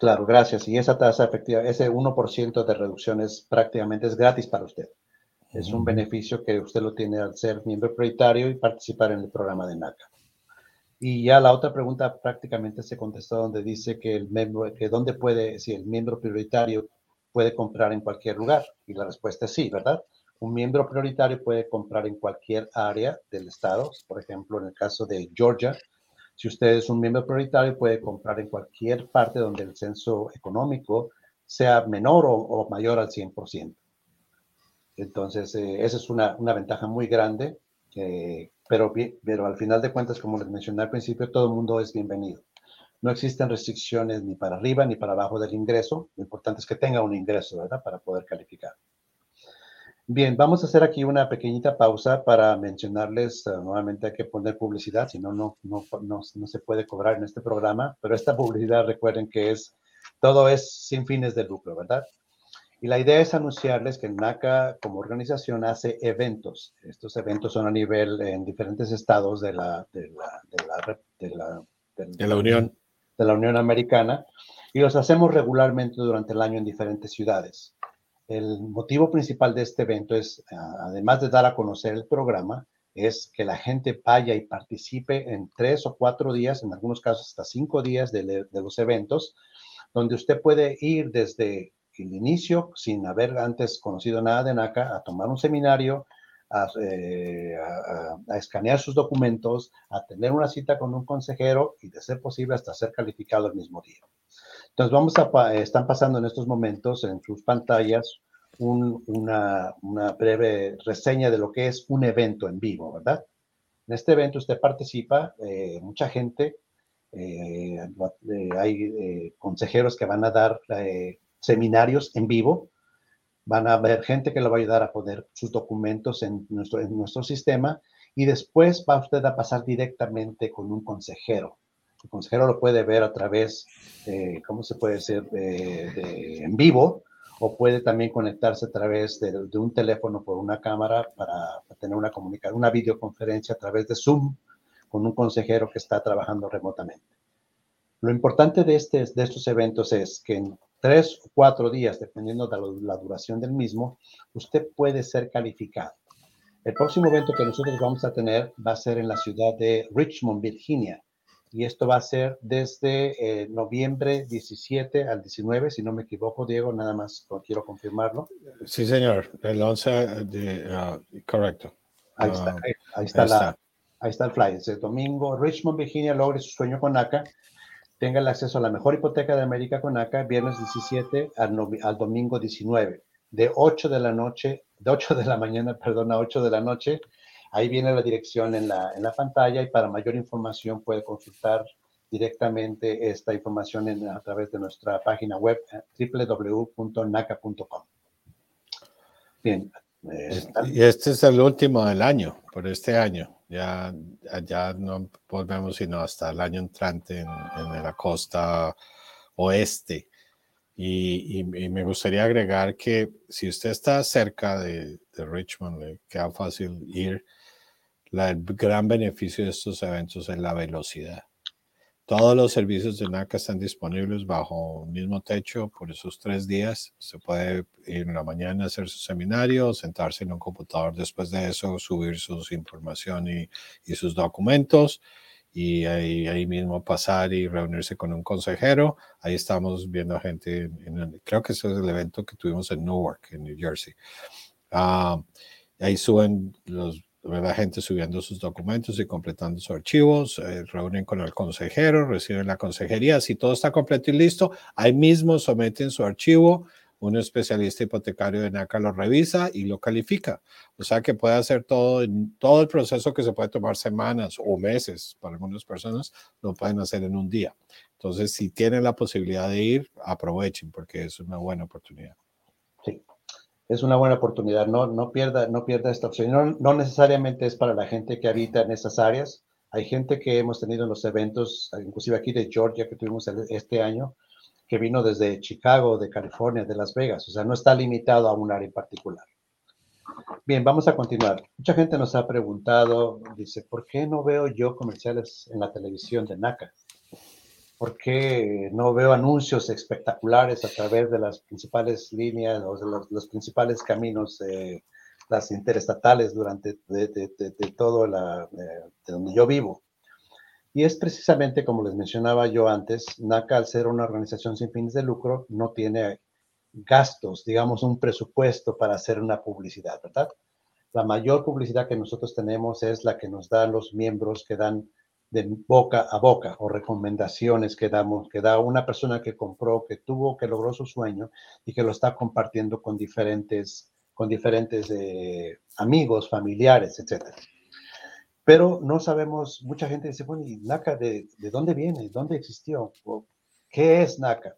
Claro, gracias. Y esa tasa efectiva, ese 1% de reducción es prácticamente es gratis para usted. Es un beneficio que usted lo tiene al ser miembro prioritario y participar en el programa de NACA. Y ya la otra pregunta prácticamente se contestó donde dice que el miembro, que dónde puede, si el miembro prioritario puede comprar en cualquier lugar. Y la respuesta es sí, ¿verdad? Un miembro prioritario puede comprar en cualquier área del estado, por ejemplo, en el caso de Georgia, si usted es un miembro prioritario, puede comprar en cualquier parte donde el censo económico sea menor o, mayor al 100%. Entonces, eh, esa es una, ventaja muy grande, pero, pero al final de cuentas, como les mencioné al principio, todo el mundo es bienvenido. No existen restricciones ni para arriba ni para abajo del ingreso. Lo importante es que tenga un ingreso, ¿verdad? Para poder calificar. Bien, vamos a hacer aquí una pequeñita pausa para mencionarles, uh, nuevamente hay que poner publicidad, si no, no, no, no, se puede cobrar en este programa, pero esta publicidad recuerden que es, todo es sin fines de lucro, ¿verdad? Y la idea es anunciarles que NACA como organización hace eventos. Estos eventos son a nivel en diferentes estados de la, de la, de la, de la, de la Unión. De la Unión Americana y los hacemos regularmente durante el año en diferentes ciudades. El motivo principal de este evento es, además de dar a conocer el programa, es que la gente vaya y participe en tres o cuatro días, en algunos casos hasta cinco días de, los eventos, donde usted puede ir desde el inicio, sin haber antes conocido nada de NACA, a tomar un seminario, a, eh, escanear sus documentos, a tener una cita con un consejero y, de ser posible, hasta ser calificado el mismo día. Entonces, a, están pasando en estos momentos en sus pantallas una, breve reseña de lo que es un evento en vivo, ¿verdad? En este evento usted participa, eh, mucha gente, eh, hay consejeros que van a dar seminarios en vivo, van a haber gente que le va a ayudar a poner sus documentos en nuestro, en nuestro sistema y después va usted a pasar directamente con un consejero el consejero lo puede ver a través, ¿cómo se puede decir?, en vivo, o puede también conectarse a través de, un teléfono por una cámara para, tener una comunicación, una videoconferencia a través de Zoom con un consejero que está trabajando remotamente. Lo importante de, este, de estos eventos es que tres o cuatro días, dependiendo de la duración del mismo, usted puede ser calificado. El próximo evento que nosotros vamos a tener va a ser en la ciudad de Richmond, Virginia y esto va a ser desde eh, noviembre 17 al 19, si no me equivoco, Diego, nada más quiero confirmarlo. Sí, señor, el 11 de, ah, correcto. Ahí está, ah, ahí, está, la, Ahí está el flyer. Dice, domingo, Richmond, Virginia, logre su sueño con NACA. Tenga el acceso a la mejor hipoteca de América con NACA, viernes 17 al, al domingo 19, de 8 de la noche, de 8 de la mañana, perdón, a 8 de la noche. Ahí viene la dirección en la, en la pantalla y para mayor información puede consultar directamente esta información en, a través de nuestra página web eh, www.naca.com. Bien. Eh, y este es el último del año, por este año. Ya, ya no volvemos sino hasta el año entrante en, la costa oeste. Y, me gustaría agregar que si usted está cerca de, de Richmond, le queda fácil ir. La, el gran beneficio de estos eventos es la velocidad. Todos los servicios de NACA están disponibles bajo un mismo techo por esos tres días. Se puede ir en la mañana a hacer su seminario, sentarse en un computador después de eso, subir su información y, sus documentos y ahí, mismo pasar y reunirse con un consejero. Ahí estamos viendo gente, en, creo que ese es el evento que tuvimos en Newark, en New Jersey. Uh, ahí suben los la gente subiendo sus documentos y completando sus archivos, eh, reúnen con el consejero, reciben la consejería. Si todo está completo y listo, ahí mismo someten su archivo. Un especialista hipotecario de NACA lo revisa y lo califica. O sea que puede hacer todo, todo el proceso que se puede tomar semanas o meses para algunas personas, lo pueden hacer en un día. Entonces, si tienen la posibilidad de ir, aprovechen porque es una buena oportunidad es una buena oportunidad. No, no, pierda, no pierda esta opción. No, no, necesariamente es para la gente que habita en esas áreas. Hay gente que hemos tenido en los eventos, inclusive aquí de Georgia que tuvimos este año, que vino desde Chicago, de California, de Las Vegas. O sea, no está limitado a un área en particular. Bien, vamos a continuar. Mucha gente nos ha preguntado, dice, ¿por qué no veo yo comerciales en la televisión de NACA? ¿Por qué no veo anuncios espectaculares a través de las principales líneas o de los, principales caminos, de las interestatales durante de, todo la, de donde yo vivo? Y es precisamente como les mencionaba yo antes, NACA al ser una organización sin fines de lucro no tiene gastos, digamos un presupuesto para hacer una publicidad, ¿verdad? La mayor publicidad que nosotros tenemos es la que nos dan los miembros que dan de boca a boca o recomendaciones que damos, que da una persona que compró, que tuvo, que logró su sueño y que lo está compartiendo con diferentes, con diferentes eh, amigos, familiares, etc. Pero no sabemos, mucha gente dice, bueno, ¿y NACA de, de dónde viene? ¿Dónde existió? ¿Qué es NACA?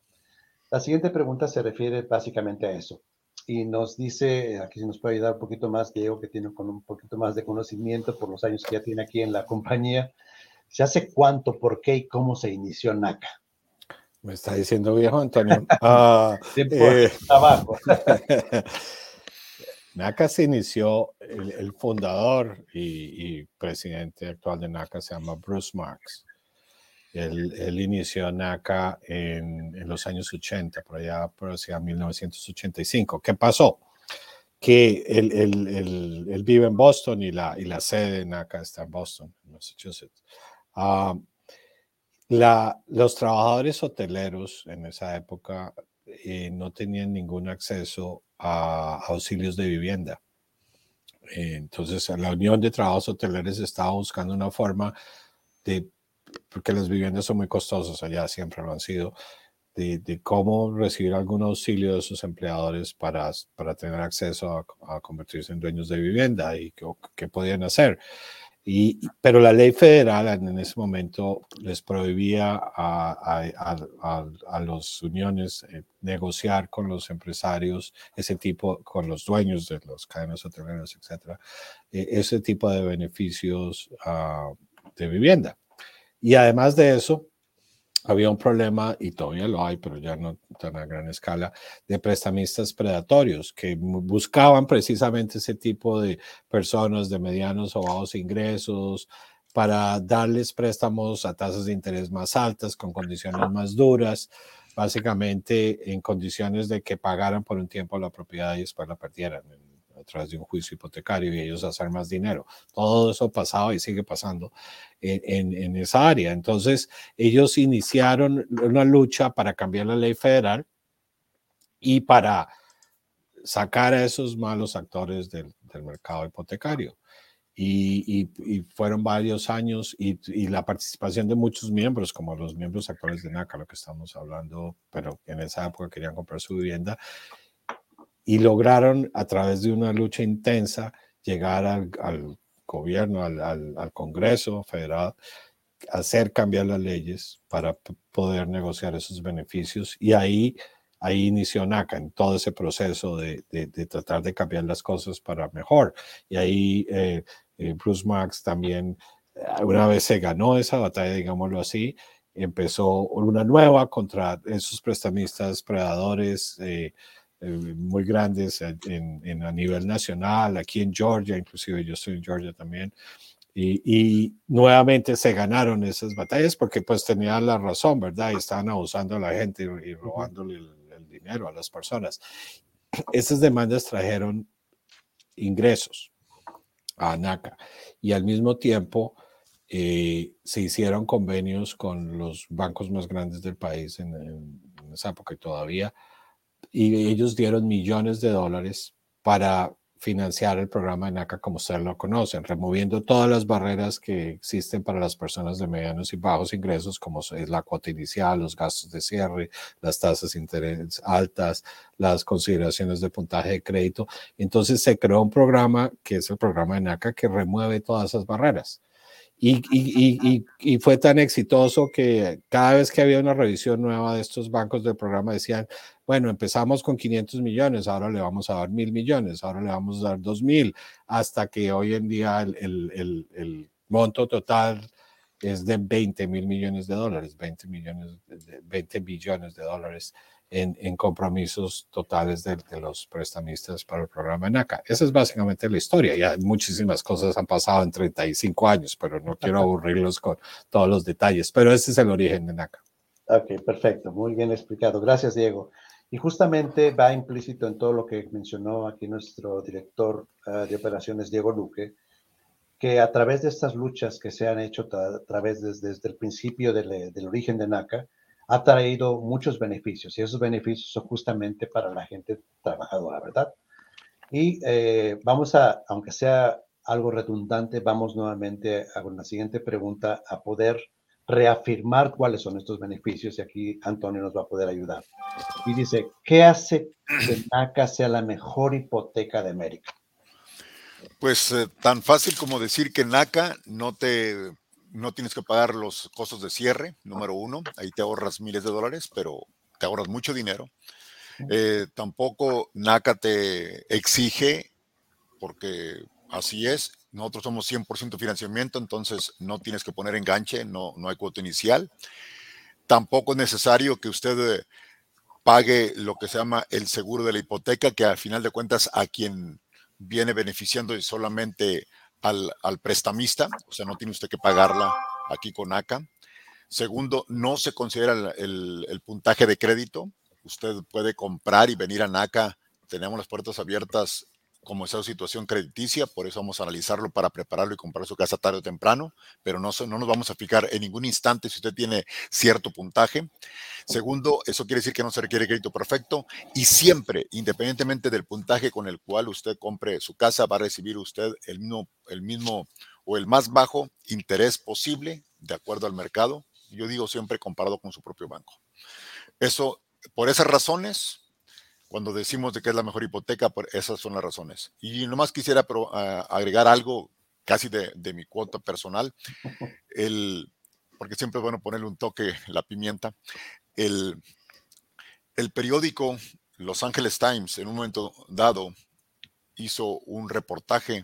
La siguiente pregunta se refiere básicamente a eso. Y nos dice, aquí se nos puede ayudar un poquito más, Diego, que tiene con un poquito más de conocimiento por los años que ya tiene aquí en la compañía, ¿Se hace cuánto, por qué y cómo se inició NACA? Me está diciendo viejo, Antonio. Ah, eh, abajo. NACA se inició, el, fundador y, presidente actual de NACA se llama Bruce Marks. Él, inició NACA en, en, los años 80, por allá, por hacia 1985. ¿Qué pasó? Que él, él, vive en Boston y la, y la sede de NACA está en Boston, Massachusetts. Ah, los trabajadores hoteleros en esa época eh, no tenían ningún acceso a, auxilios de vivienda. entonces, la Unión de Trabajos Hoteleros estaba buscando una forma de, porque las viviendas son muy costosas allá, siempre lo han sido, de, cómo recibir algún auxilio de sus empleadores para, para tener acceso a, convertirse en dueños de vivienda y qué podían hacer pero la ley federal en ese momento les prohibía a, a, las uniones eh, negociar con los empresarios, ese tipo, con los dueños de las cadenas hoteleras, etcétera, eh, ese tipo de beneficios ah, de vivienda. Y además de eso, había un problema, y todavía lo hay, pero ya no tan a gran escala, de prestamistas predatorios que buscaban precisamente ese tipo de personas de medianos o bajos ingresos para darles préstamos a tasas de interés más altas, con condiciones más duras, básicamente en condiciones de que pagaran por un tiempo la propiedad y después la perdieran través de un juicio hipotecario y ellos hacer más dinero. Todo eso pasaba y sigue pasando en, en, esa área. Entonces, ellos iniciaron una lucha para cambiar la ley federal y para sacar a esos malos actores del, del mercado hipotecario. y, fueron varios años y, y, la participación de muchos miembros, como los miembros actuales de NACA, lo que estamos hablando, pero en esa época querían comprar su vivienda, y lograron a través de una lucha intensa llegar al, gobierno, al, Congreso federal, hacer cambiar las leyes para poder negociar esos beneficios y ahí ahí inició NACA en todo ese proceso de, de, tratar de cambiar las cosas para mejor. Y ahí eh, eh, Bruce Max también, eh, una vez se ganó esa batalla, digámoslo así, empezó una nueva contra esos prestamistas predadores muy grandes en, a nivel nacional, aquí en Georgia, inclusive yo estoy en Georgia también. Y, nuevamente se ganaron esas batallas porque pues tenían la razón, ¿verdad? Y estaban abusando a la gente y, robándole el, el dinero a las personas. Esas demandas trajeron ingresos, a ANACA. Y al mismo tiempo eh, se hicieron convenios con los bancos más grandes del país en, en, esa época y todavía, y ellos dieron millones de dólares para financiar el programa de NACA como ustedes lo conocen, removiendo todas las barreras que existen para las personas de medianos y bajos ingresos, como es la cuota inicial, los gastos de cierre, las tasas de interés altas, las consideraciones de puntaje de crédito. Entonces se creó un programa que es el programa de NACA que remueve todas esas barreras. Y, y, y, y, fue tan exitoso que cada vez que había una revisión nueva de estos bancos del programa decían, bueno, empezamos con 500 millones, ahora le vamos a dar mil millones, ahora le vamos a dar dos mil, hasta que hoy en día el, el, el, monto total es de 20 mil millones de dólares, 20 millones, 20 billones de dólares en, en compromisos totales de, de, los prestamistas para el programa NACA. Esa es básicamente la historia. Ya muchísimas cosas han pasado en 35 años, pero no quiero aburrirlos con todos los detalles, pero ese es el origen de NACA. Ok, perfecto, muy bien explicado. Gracias, Diego. Y justamente va implícito en todo lo que mencionó aquí nuestro director uh, de operaciones, Diego Luque, que a través de estas luchas que se han hecho a través desde, desde el principio del, del, origen de NACA, ha traído muchos beneficios y esos beneficios son justamente para la gente trabajadora, ¿verdad? Y eh, vamos a, aunque sea algo redundante, vamos nuevamente a la siguiente pregunta a poder reafirmar cuáles son estos beneficios y aquí Antonio nos va a poder ayudar. Y dice, ¿qué hace que NACA sea la mejor hipoteca de América? Pues eh, tan fácil como decir que NACA no te no tienes que pagar los costos de cierre, número uno, ahí te ahorras miles de dólares, pero te ahorras mucho dinero. Eh, tampoco NACA te exige, porque así es, nosotros somos 100% financiamiento, entonces no tienes que poner enganche, no, no hay cuota inicial. Tampoco es necesario que usted eh, pague lo que se llama el seguro de la hipoteca, que al final de cuentas a quien viene beneficiando es solamente al, al prestamista, o sea, no tiene usted que pagarla aquí con ACA. Segundo, no se considera el, el, el, puntaje de crédito. Usted puede comprar y venir a NACA. Tenemos las puertas abiertas como esa situación crediticia, por eso vamos a analizarlo para prepararlo y comprar su casa tarde o temprano, pero no, no nos vamos a fijar en ningún instante si usted tiene cierto puntaje. Segundo, eso quiere decir que no se requiere crédito perfecto y siempre, independientemente del puntaje con el cual usted compre su casa, va a recibir usted el mismo o el más bajo interés posible de acuerdo al mercado. Yo digo siempre comparado con su propio banco. Eso, por esas razones, cuando decimos de que es la mejor hipoteca, por esas son las razones. Y nomás quisiera pero, uh, agregar algo casi de, de, mi cuota personal, el, porque siempre es bueno ponerle un toque la pimienta. El, el periódico Los Angeles Times en un momento dado hizo un reportaje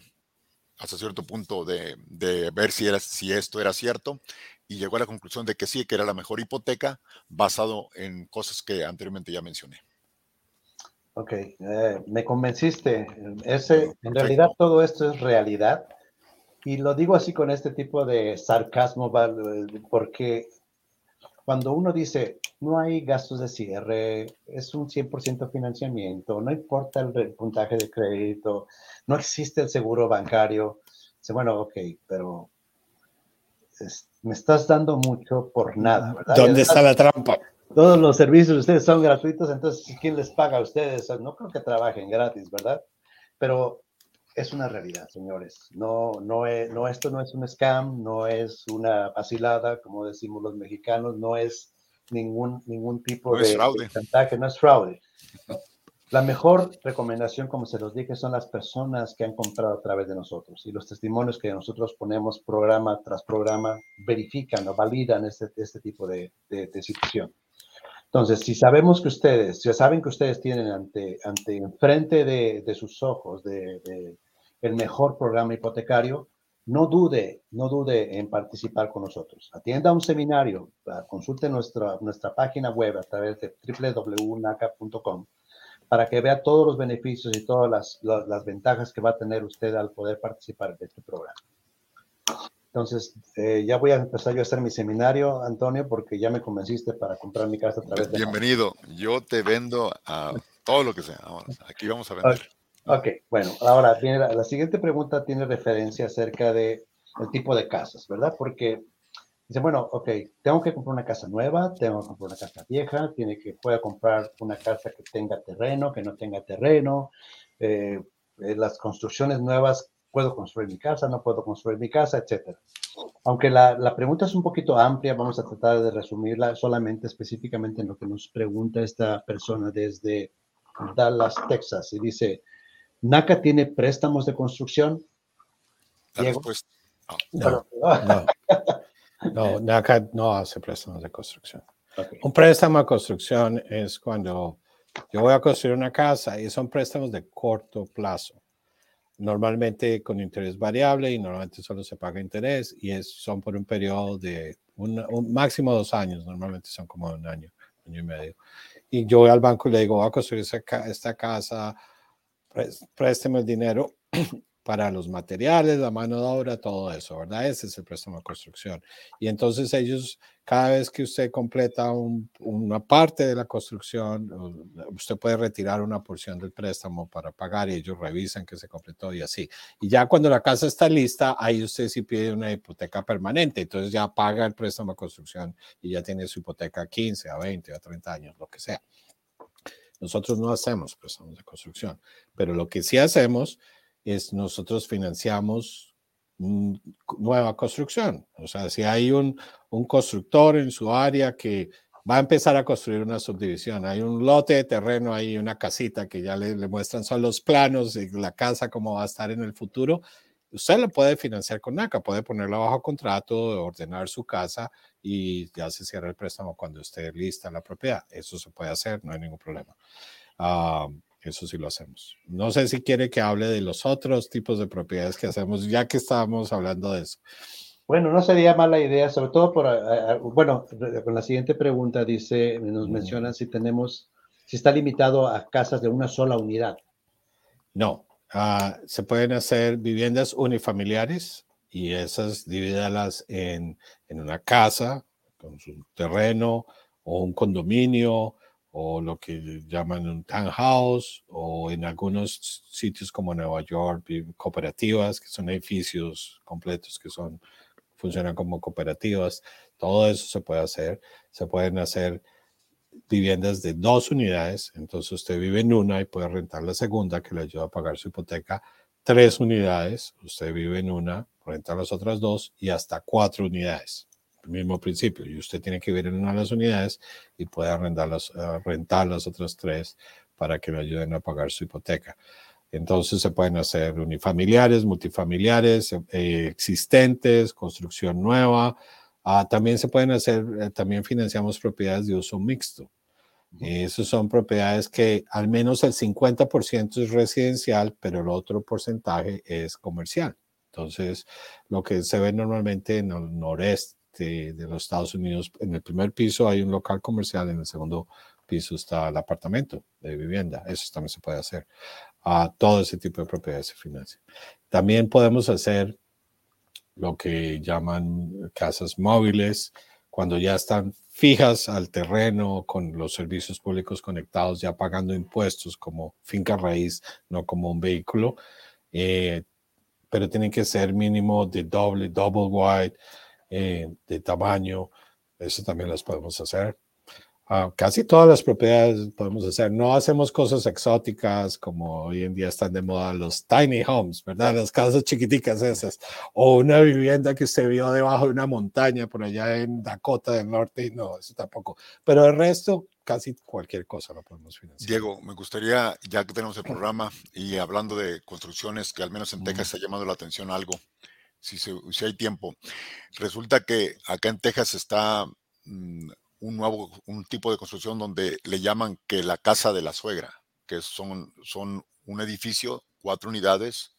hasta cierto punto de, de ver si, era, si esto era cierto y llegó a la conclusión de que sí, que era la mejor hipoteca basado en cosas que anteriormente ya mencioné. Ok, eh, me convenciste. Ese, en realidad todo esto es realidad. Y lo digo así con este tipo de sarcasmo, porque cuando uno dice, no hay gastos de cierre, es un 100% financiamiento, no importa el puntaje de crédito, no existe el seguro bancario, dice, bueno, ok, pero es, me estás dando mucho por nada, ¿verdad? ¿Dónde está la trampa? Todos los servicios de ustedes son gratuitos, entonces ¿quién les paga a ustedes? No creo que trabajen gratis, ¿verdad? Pero es una realidad, señores. No, no, es, no, esto no es un scam, no es una vacilada, como decimos los mexicanos, no es ningún, ningún tipo de, fraude. chantaje, no es fraude. La mejor recomendación, como se los dije, son las personas que han comprado a través de nosotros y los testimonios que nosotros ponemos programa tras programa verifican o validan este, este tipo de, de, situación. Entonces, si sabemos que ustedes, si saben que ustedes tienen ante, ante enfrente de, de sus ojos de, el mejor programa hipotecario, no dude, no dude en participar con nosotros. Atienda un seminario, consulte nuestra, nuestra página web a través de www.naca.com para que vea todos los beneficios y todas las, las, ventajas que va a tener usted al poder participar de este programa. Entonces, eh, ya voy a empezar yo a hacer mi seminario, Antonio, porque ya me convenciste para comprar mi casa a través de... Bienvenido, yo te vendo a todo lo que sea. Aquí vamos a vender. Ok, bueno, ahora viene la, la, siguiente pregunta tiene referencia acerca de el tipo de casas, ¿verdad? Porque Dice, bueno, ok, tengo que comprar una casa nueva, tengo que comprar una casa vieja, tiene que, pueda comprar una casa que tenga terreno, que no tenga terreno, eh, eh, las construcciones nuevas, puedo construir mi casa, no puedo construir mi casa, etcétera. Aunque la, la, pregunta es un poquito amplia, vamos a tratar de resumirla solamente específicamente en lo que nos pregunta esta persona desde Dallas, Texas, y dice, ¿NACA tiene préstamos de construcción? La respuesta, no. no. No, NACA no hace préstamos de construcción. Un préstamo de construcción es cuando yo voy a construir una casa y son préstamos de corto plazo. Normalmente con interés variable y normalmente solo se paga interés y es, son por un periodo de un, máximo dos años, normalmente son como un año, año y medio. Y yo voy al banco y le digo, voy a construir esta casa, présteme el dinero para los materiales, la mano de obra, todo eso, ¿verdad? Ese es el préstamo de construcción. Y entonces ellos, cada vez que usted completa una parte de la construcción, usted puede retirar una porción del préstamo para pagar y ellos revisan que se completó y así. Y ya cuando la casa está lista, ahí usted sí pide una hipoteca permanente, entonces ya paga el préstamo de construcción y ya tiene su hipoteca a 15, a 20, a 30 años, lo que sea. Nosotros no hacemos préstamos de construcción, pero lo que sí hacemos es nosotros financiamos nueva construcción. O sea, si hay un, un constructor en su área que va a empezar a construir una subdivisión. Hay un lote de terreno ahí, una casita que ya le, le, muestran, son los planos de la casa, cómo va a estar en el futuro. Usted lo puede financiar con NACA, puede ponerlo bajo contrato, ordenar su casa y ya se cierra el préstamo cuando esté lista la propiedad. Eso se puede hacer, no hay ningún problema. Uh, eso sí lo hacemos. No sé si quiere que hable de los otros tipos de propiedades que hacemos, ya que estábamos hablando de eso. Bueno, no sería mala idea, sobre todo por, bueno, con la siguiente pregunta dice, nos mencionan si tenemos, si está limitado a casas de una sola unidad. No, uh, se pueden hacer viviendas unifamiliares y esas divídalas en, en una casa con su terreno o un condominio o lo que llaman un townhouse, o en algunos sitios como Nueva York, cooperativas, que son edificios completos que son, funcionan como cooperativas. Todo eso se puede hacer. Se pueden hacer viviendas de dos unidades, entonces usted vive en una y puede rentar la segunda que le ayuda a pagar su hipoteca. Tres unidades, usted vive en una, renta las otras dos y hasta cuatro unidades mismo principio, y usted tiene que vivir en una de las unidades y puede arrendar las, uh, rentar las otras tres para que le ayuden a pagar su hipoteca. Entonces se pueden hacer unifamiliares, multifamiliares, eh, existentes, construcción nueva. Uh, también se pueden hacer, eh, también financiamos propiedades de uso mixto. Eh, Esas son propiedades que al menos el 50% es residencial, pero el otro porcentaje es comercial. Entonces, lo que se ve normalmente en el noreste de, los Estados Unidos. En el primer piso hay un local comercial, en el segundo piso está el apartamento de vivienda. Eso también se puede hacer. a todo ese tipo de propiedades se financia. También podemos hacer lo que llaman casas móviles, cuando ya están fijas al terreno con los servicios públicos conectados, ya pagando impuestos como finca raíz, no como un vehículo, eh, pero tienen que ser mínimo de doble, double wide, eh, de tamaño, eso también las podemos hacer. Ah, casi todas las propiedades podemos hacer. No hacemos cosas exóticas como hoy en día están de moda los tiny homes, ¿verdad? Las casas chiquiticas esas. O una vivienda que se vio debajo de una montaña por allá en Dakota del Norte. No, eso tampoco. Pero el resto, casi cualquier cosa lo podemos financiar. Diego, me gustaría, ya que tenemos el programa y hablando de construcciones, que al menos en Texas está llamando la atención algo, si, hay tiempo. Resulta que acá en Texas está... Mm, un nuevo, un tipo de construcción donde le llaman que la casa de la suegra, que son, son un edificio, cuatro unidades,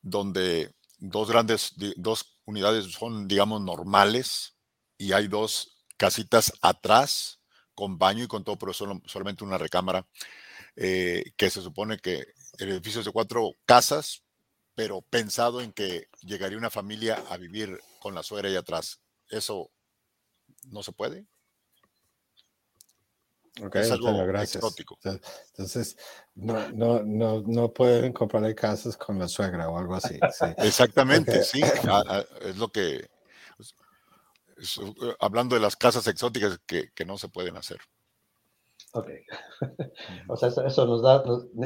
donde dos grandes, dos unidades son, digamos, normales y hay dos casitas atrás con baño y con todo, pero solo, solamente una recámara, eh, que se supone que el edificio es de cuatro casas, pero pensado en que llegaría una familia a vivir con la suegra ahí atrás. ¿Eso no se puede? es algo gracias. Entonces, no, no, no, no pueden comprarle casas con la suegra o algo así. Exactamente, sí. Es lo que. Hablando de las casas exóticas que, que, no se pueden hacer. Ok. o sea, eso, nos da.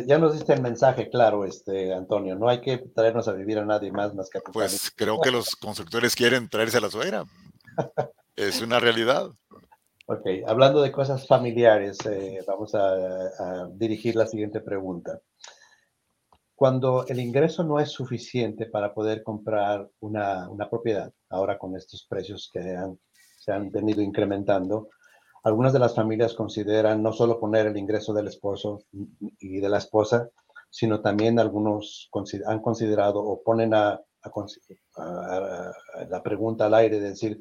ya nos diste el mensaje claro, este, Antonio. No hay que traernos a vivir a nadie más más que a Pues creo que los constructores quieren traerse a la suegra. es una realidad. Ok, hablando de cosas familiares, eh, vamos a, dirigir la siguiente pregunta. Cuando el ingreso no es suficiente para poder comprar una, propiedad, ahora con estos precios que se han venido incrementando, algunas de las familias consideran no solo poner el ingreso del esposo y de la esposa, sino también algunos han considerado o ponen a, la pregunta al aire de decir,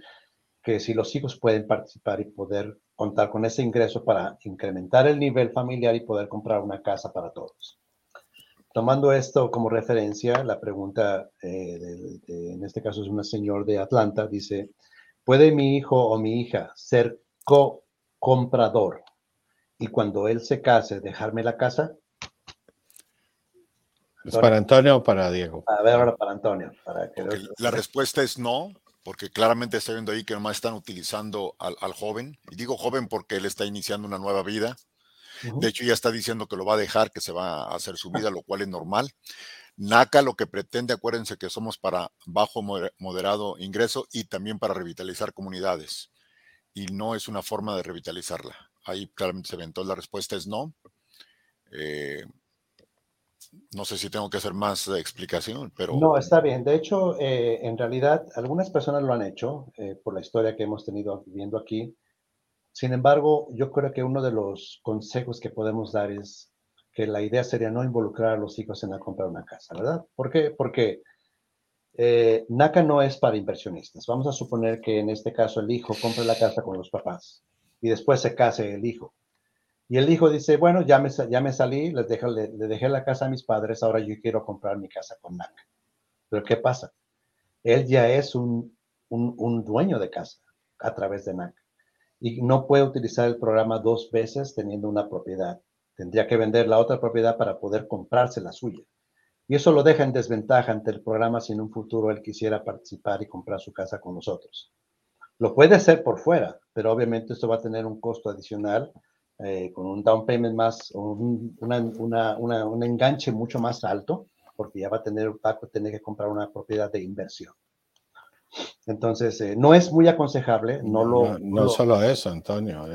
que si los hijos pueden participar y poder contar con ese ingreso para incrementar el nivel familiar y poder comprar una casa para todos. Tomando esto como referencia, la pregunta eh, en este caso es una señor de Atlanta, dice, ¿puede mi hijo o mi hija ser co-comprador y cuando él se case dejarme la casa? ¿Es para Antonio o para Diego? A ver, ahora para Antonio. Para que la respuesta es no, porque claramente está viendo ahí que nomás están utilizando al, joven. Y digo joven porque él está iniciando una nueva vida. De hecho, ya está diciendo que lo va a dejar, que se va a hacer su vida, lo cual es normal. NACA lo que pretende, acuérdense que somos para bajo moderado ingreso y también para revitalizar comunidades. Y no es una forma de revitalizarla. Ahí claramente se ve. Entonces la respuesta es no. Eh, no sé si tengo que hacer más explicación, pero... No, está bien. De hecho, eh, en realidad, algunas personas lo han hecho eh, por la historia que hemos tenido viendo aquí. Sin embargo, yo creo que uno de los consejos que podemos dar es que la idea sería no involucrar a los hijos en la compra de una casa, ¿verdad? ¿Por qué? Porque eh, NACA no es para inversionistas. Vamos a suponer que en este caso el hijo compre la casa con los papás y después se case el hijo y el hijo dice, bueno, ya me, ya me salí, les dejé, le, dejé la casa a mis padres, ahora yo quiero comprar mi casa con NAC. Pero ¿qué pasa? Él ya es un, un, dueño de casa a través de NAC. Y no puede utilizar el programa dos veces teniendo una propiedad. Tendría que vender la otra propiedad para poder comprarse la suya. Y eso lo deja en desventaja ante el programa si en un futuro él quisiera participar y comprar su casa con nosotros. Lo puede hacer por fuera, pero obviamente esto va a tener un costo adicional eh, con un down payment más, un, un enganche mucho más alto, porque ya va a tener que comprar una propiedad de inversión. Entonces, eh, no es muy aconsejable, no lo... No, solo eso, Antonio.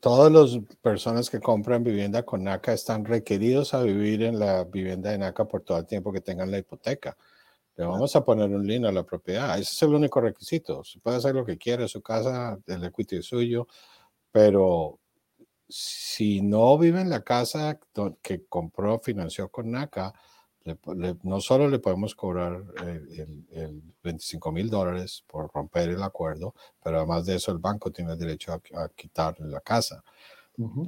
todas las personas que compran vivienda con NACA están requeridos a vivir en la vivienda de NACA por todo el tiempo que tengan la hipoteca. Le vamos a poner un link a la propiedad. Ese es el único requisito. Se puede hacer lo que quiere, su casa, el equity es suyo, pero si no vive en la casa que compró, financió con NACA, no solo le podemos cobrar el, 25 mil dólares por romper el acuerdo, pero además de eso el banco tiene derecho a, quitarle la casa.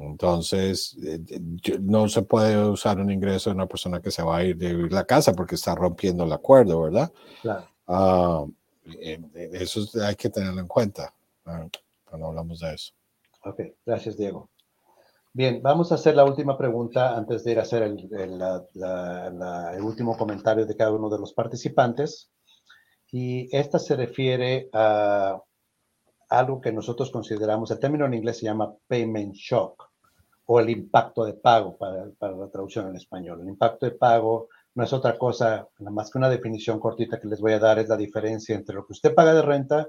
Entonces, eh, no se puede usar un ingreso de una persona que se va a ir de la casa porque está rompiendo el acuerdo, ¿verdad? Claro. Eh, eh, eso hay que tenerlo en cuenta ah, cuando hablamos de eso. Ok, gracias, Diego. Bien, vamos a hacer la última pregunta antes de ir a hacer el, último comentario de cada uno de los participantes. Y esta se refiere a, algo que nosotros consideramos, el término en inglés se llama payment shock o el impacto de pago para, la traducción en español. El impacto de pago no es otra cosa, nada más que una definición cortita que les voy a dar, es la diferencia entre lo que usted paga de renta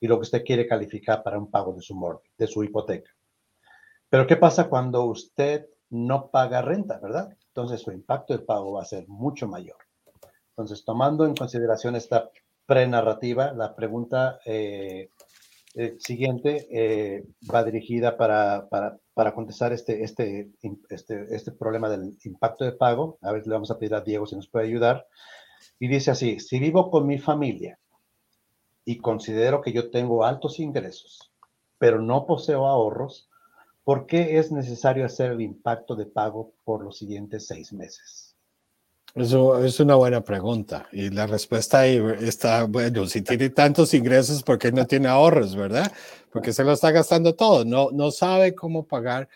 y lo que usted quiere calificar para un pago de su mortgage, de su hipoteca. Pero ¿qué pasa cuando usted no paga renta, verdad? Entonces su impacto de pago va a ser mucho mayor. Entonces, tomando en consideración esta pre-narrativa, la pregunta eh, eh, siguiente eh, va dirigida para, para, para, contestar este, este, este, este problema del impacto de pago. A ver, le vamos a pedir a Diego si nos puede ayudar. Y dice así, si vivo con mi familia y considero que yo tengo altos ingresos, pero no poseo ahorros, ¿por qué es necesario hacer el impacto de pago por los siguientes seis meses? Eso es una buena pregunta. Y la respuesta ahí está, bueno, si tiene tantos ingresos, ¿por qué no tiene ahorros, verdad? Porque se lo está gastando todo. No, no sabe cómo pagar.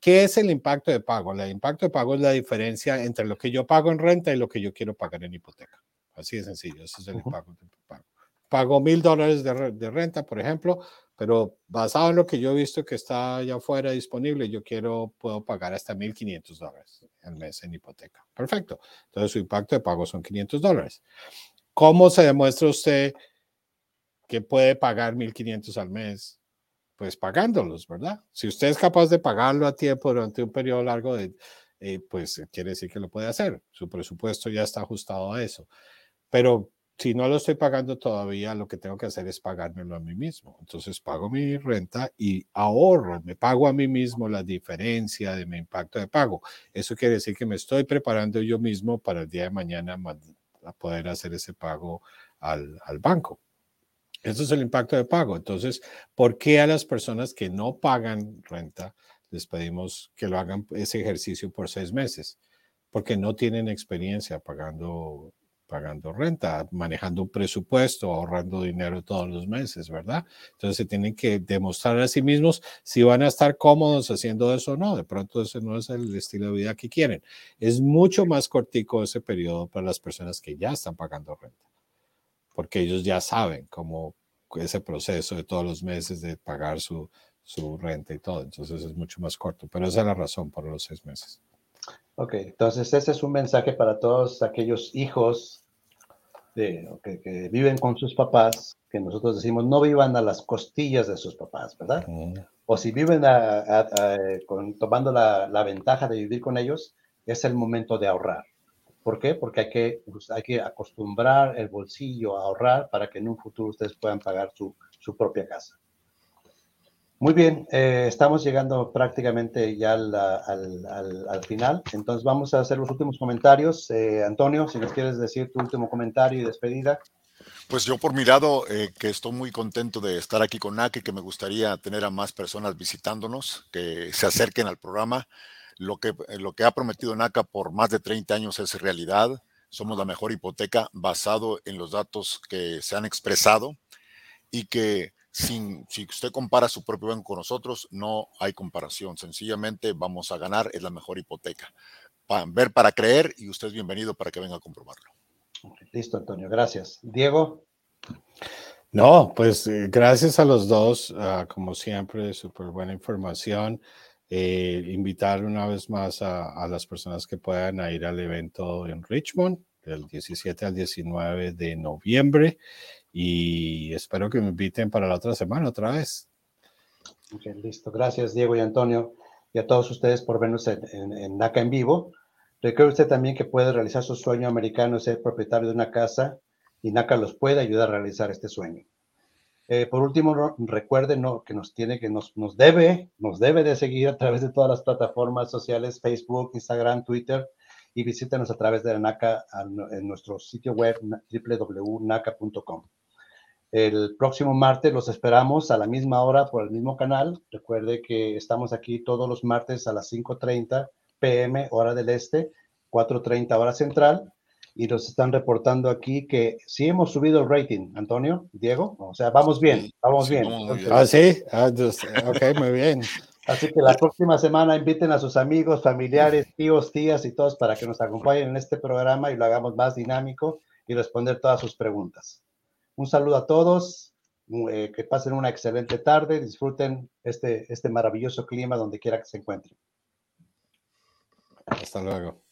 ¿Qué es el impacto de pago? El impacto de pago es la diferencia entre lo que yo pago en renta y lo que yo quiero pagar en hipoteca. Así de sencillo. Ese es el impacto de pago. Pago mil dólares de renta, por ejemplo, pero basado en lo que yo he visto que está allá afuera disponible, yo quiero, puedo pagar hasta 1.500 dólares al mes en hipoteca. Perfecto. Entonces su impacto de pago son 500 dólares. ¿Cómo se demuestra usted que puede pagar 1.500 al mes? Pues pagándolos, ¿verdad? Si usted es capaz de pagarlo a tiempo durante un periodo largo, eh, pues quiere decir que lo puede hacer. Su presupuesto ya está ajustado a eso. Pero si no lo estoy pagando todavía, lo que tengo que hacer es pagármelo a mí mismo. Entonces pago mi renta y ahorro, me pago a mí mismo la diferencia de mi impacto de pago. Eso quiere decir que me estoy preparando yo mismo para el día de mañana a poder hacer ese pago al, al banco. Eso es el impacto de pago. Entonces, ¿por qué a las personas que no pagan renta les pedimos que lo hagan ese ejercicio por seis meses? Porque no tienen experiencia pagando pagando renta, manejando un presupuesto, ahorrando dinero todos los meses, ¿verdad? Entonces se tienen que demostrar a sí mismos si van a estar cómodos haciendo eso o no. De pronto ese no es el estilo de vida que quieren. Es mucho más cortico ese periodo para las personas que ya están pagando renta, porque ellos ya saben cómo ese proceso de todos los meses de pagar su, su renta y todo. Entonces es mucho más corto, pero esa es la razón por los seis meses. Ok, entonces ese es un mensaje para todos aquellos hijos de, que, viven con sus papás, que nosotros decimos no vivan a las costillas de sus papás, ¿verdad? O si viven tomando la, la, ventaja de vivir con ellos, es el momento de ahorrar. ¿Por qué? Porque hay que, pues, hay que acostumbrar el bolsillo a ahorrar para que en un futuro ustedes puedan pagar su, su propia casa. Muy bien, eh, estamos llegando prácticamente ya al, al, al, final, entonces vamos a hacer los últimos comentarios. Eh, Antonio, si nos quieres decir tu último comentario y despedida. Pues yo por mi lado, eh, que estoy muy contento de estar aquí con NAC y que me gustaría tener a más personas visitándonos, que se acerquen al programa. Lo que, lo que ha prometido NACA por más de 30 años es realidad. Somos la mejor hipoteca basado en los datos que se han expresado y que si usted compara su propio banco con nosotros, no hay comparación. Sencillamente vamos a ganar, es la mejor hipoteca. Para ver para creer y usted es bienvenido para que venga a comprobarlo. Listo, Antonio, gracias. Diego. No, pues eh, gracias a los dos, ah, como siempre, súper buena información. Eh, invitar una vez más a, a, las personas que puedan ir al evento en Richmond del 17 al 19 de noviembre y espero que me inviten para la otra semana otra vez. listo. Gracias, Diego y Antonio, y a todos ustedes por vernos en, NACA en vivo. Recuerde usted también que puede realizar su sueño americano, ser propietario de una casa, y NACA los puede ayudar a realizar este sueño. Eh, por último, recuerden que nos tiene que nos, nos debe, nos debe de seguir a través de todas las plataformas sociales, Facebook, Instagram, Twitter, y visítenos a través de la NACA en nuestro sitio web www.naca.com. El próximo martes los esperamos a la misma hora por el mismo canal. Recuerde que estamos aquí todos los martes a las 5.30 pm, hora del este, 4.30 hora central. Y nos están reportando aquí que sí hemos subido el rating, Antonio, Diego. O sea, vamos bien, vamos bien. ah, sí, ah, ok, muy bien. Así que la próxima semana inviten a sus amigos, familiares, tíos, tías y todos para que nos acompañen en este programa y lo hagamos más dinámico y responder todas sus preguntas. Un saludo a todos eh, que pasen una excelente tarde, disfruten este, este maravilloso clima donde quiera que se encuentren. Hasta luego.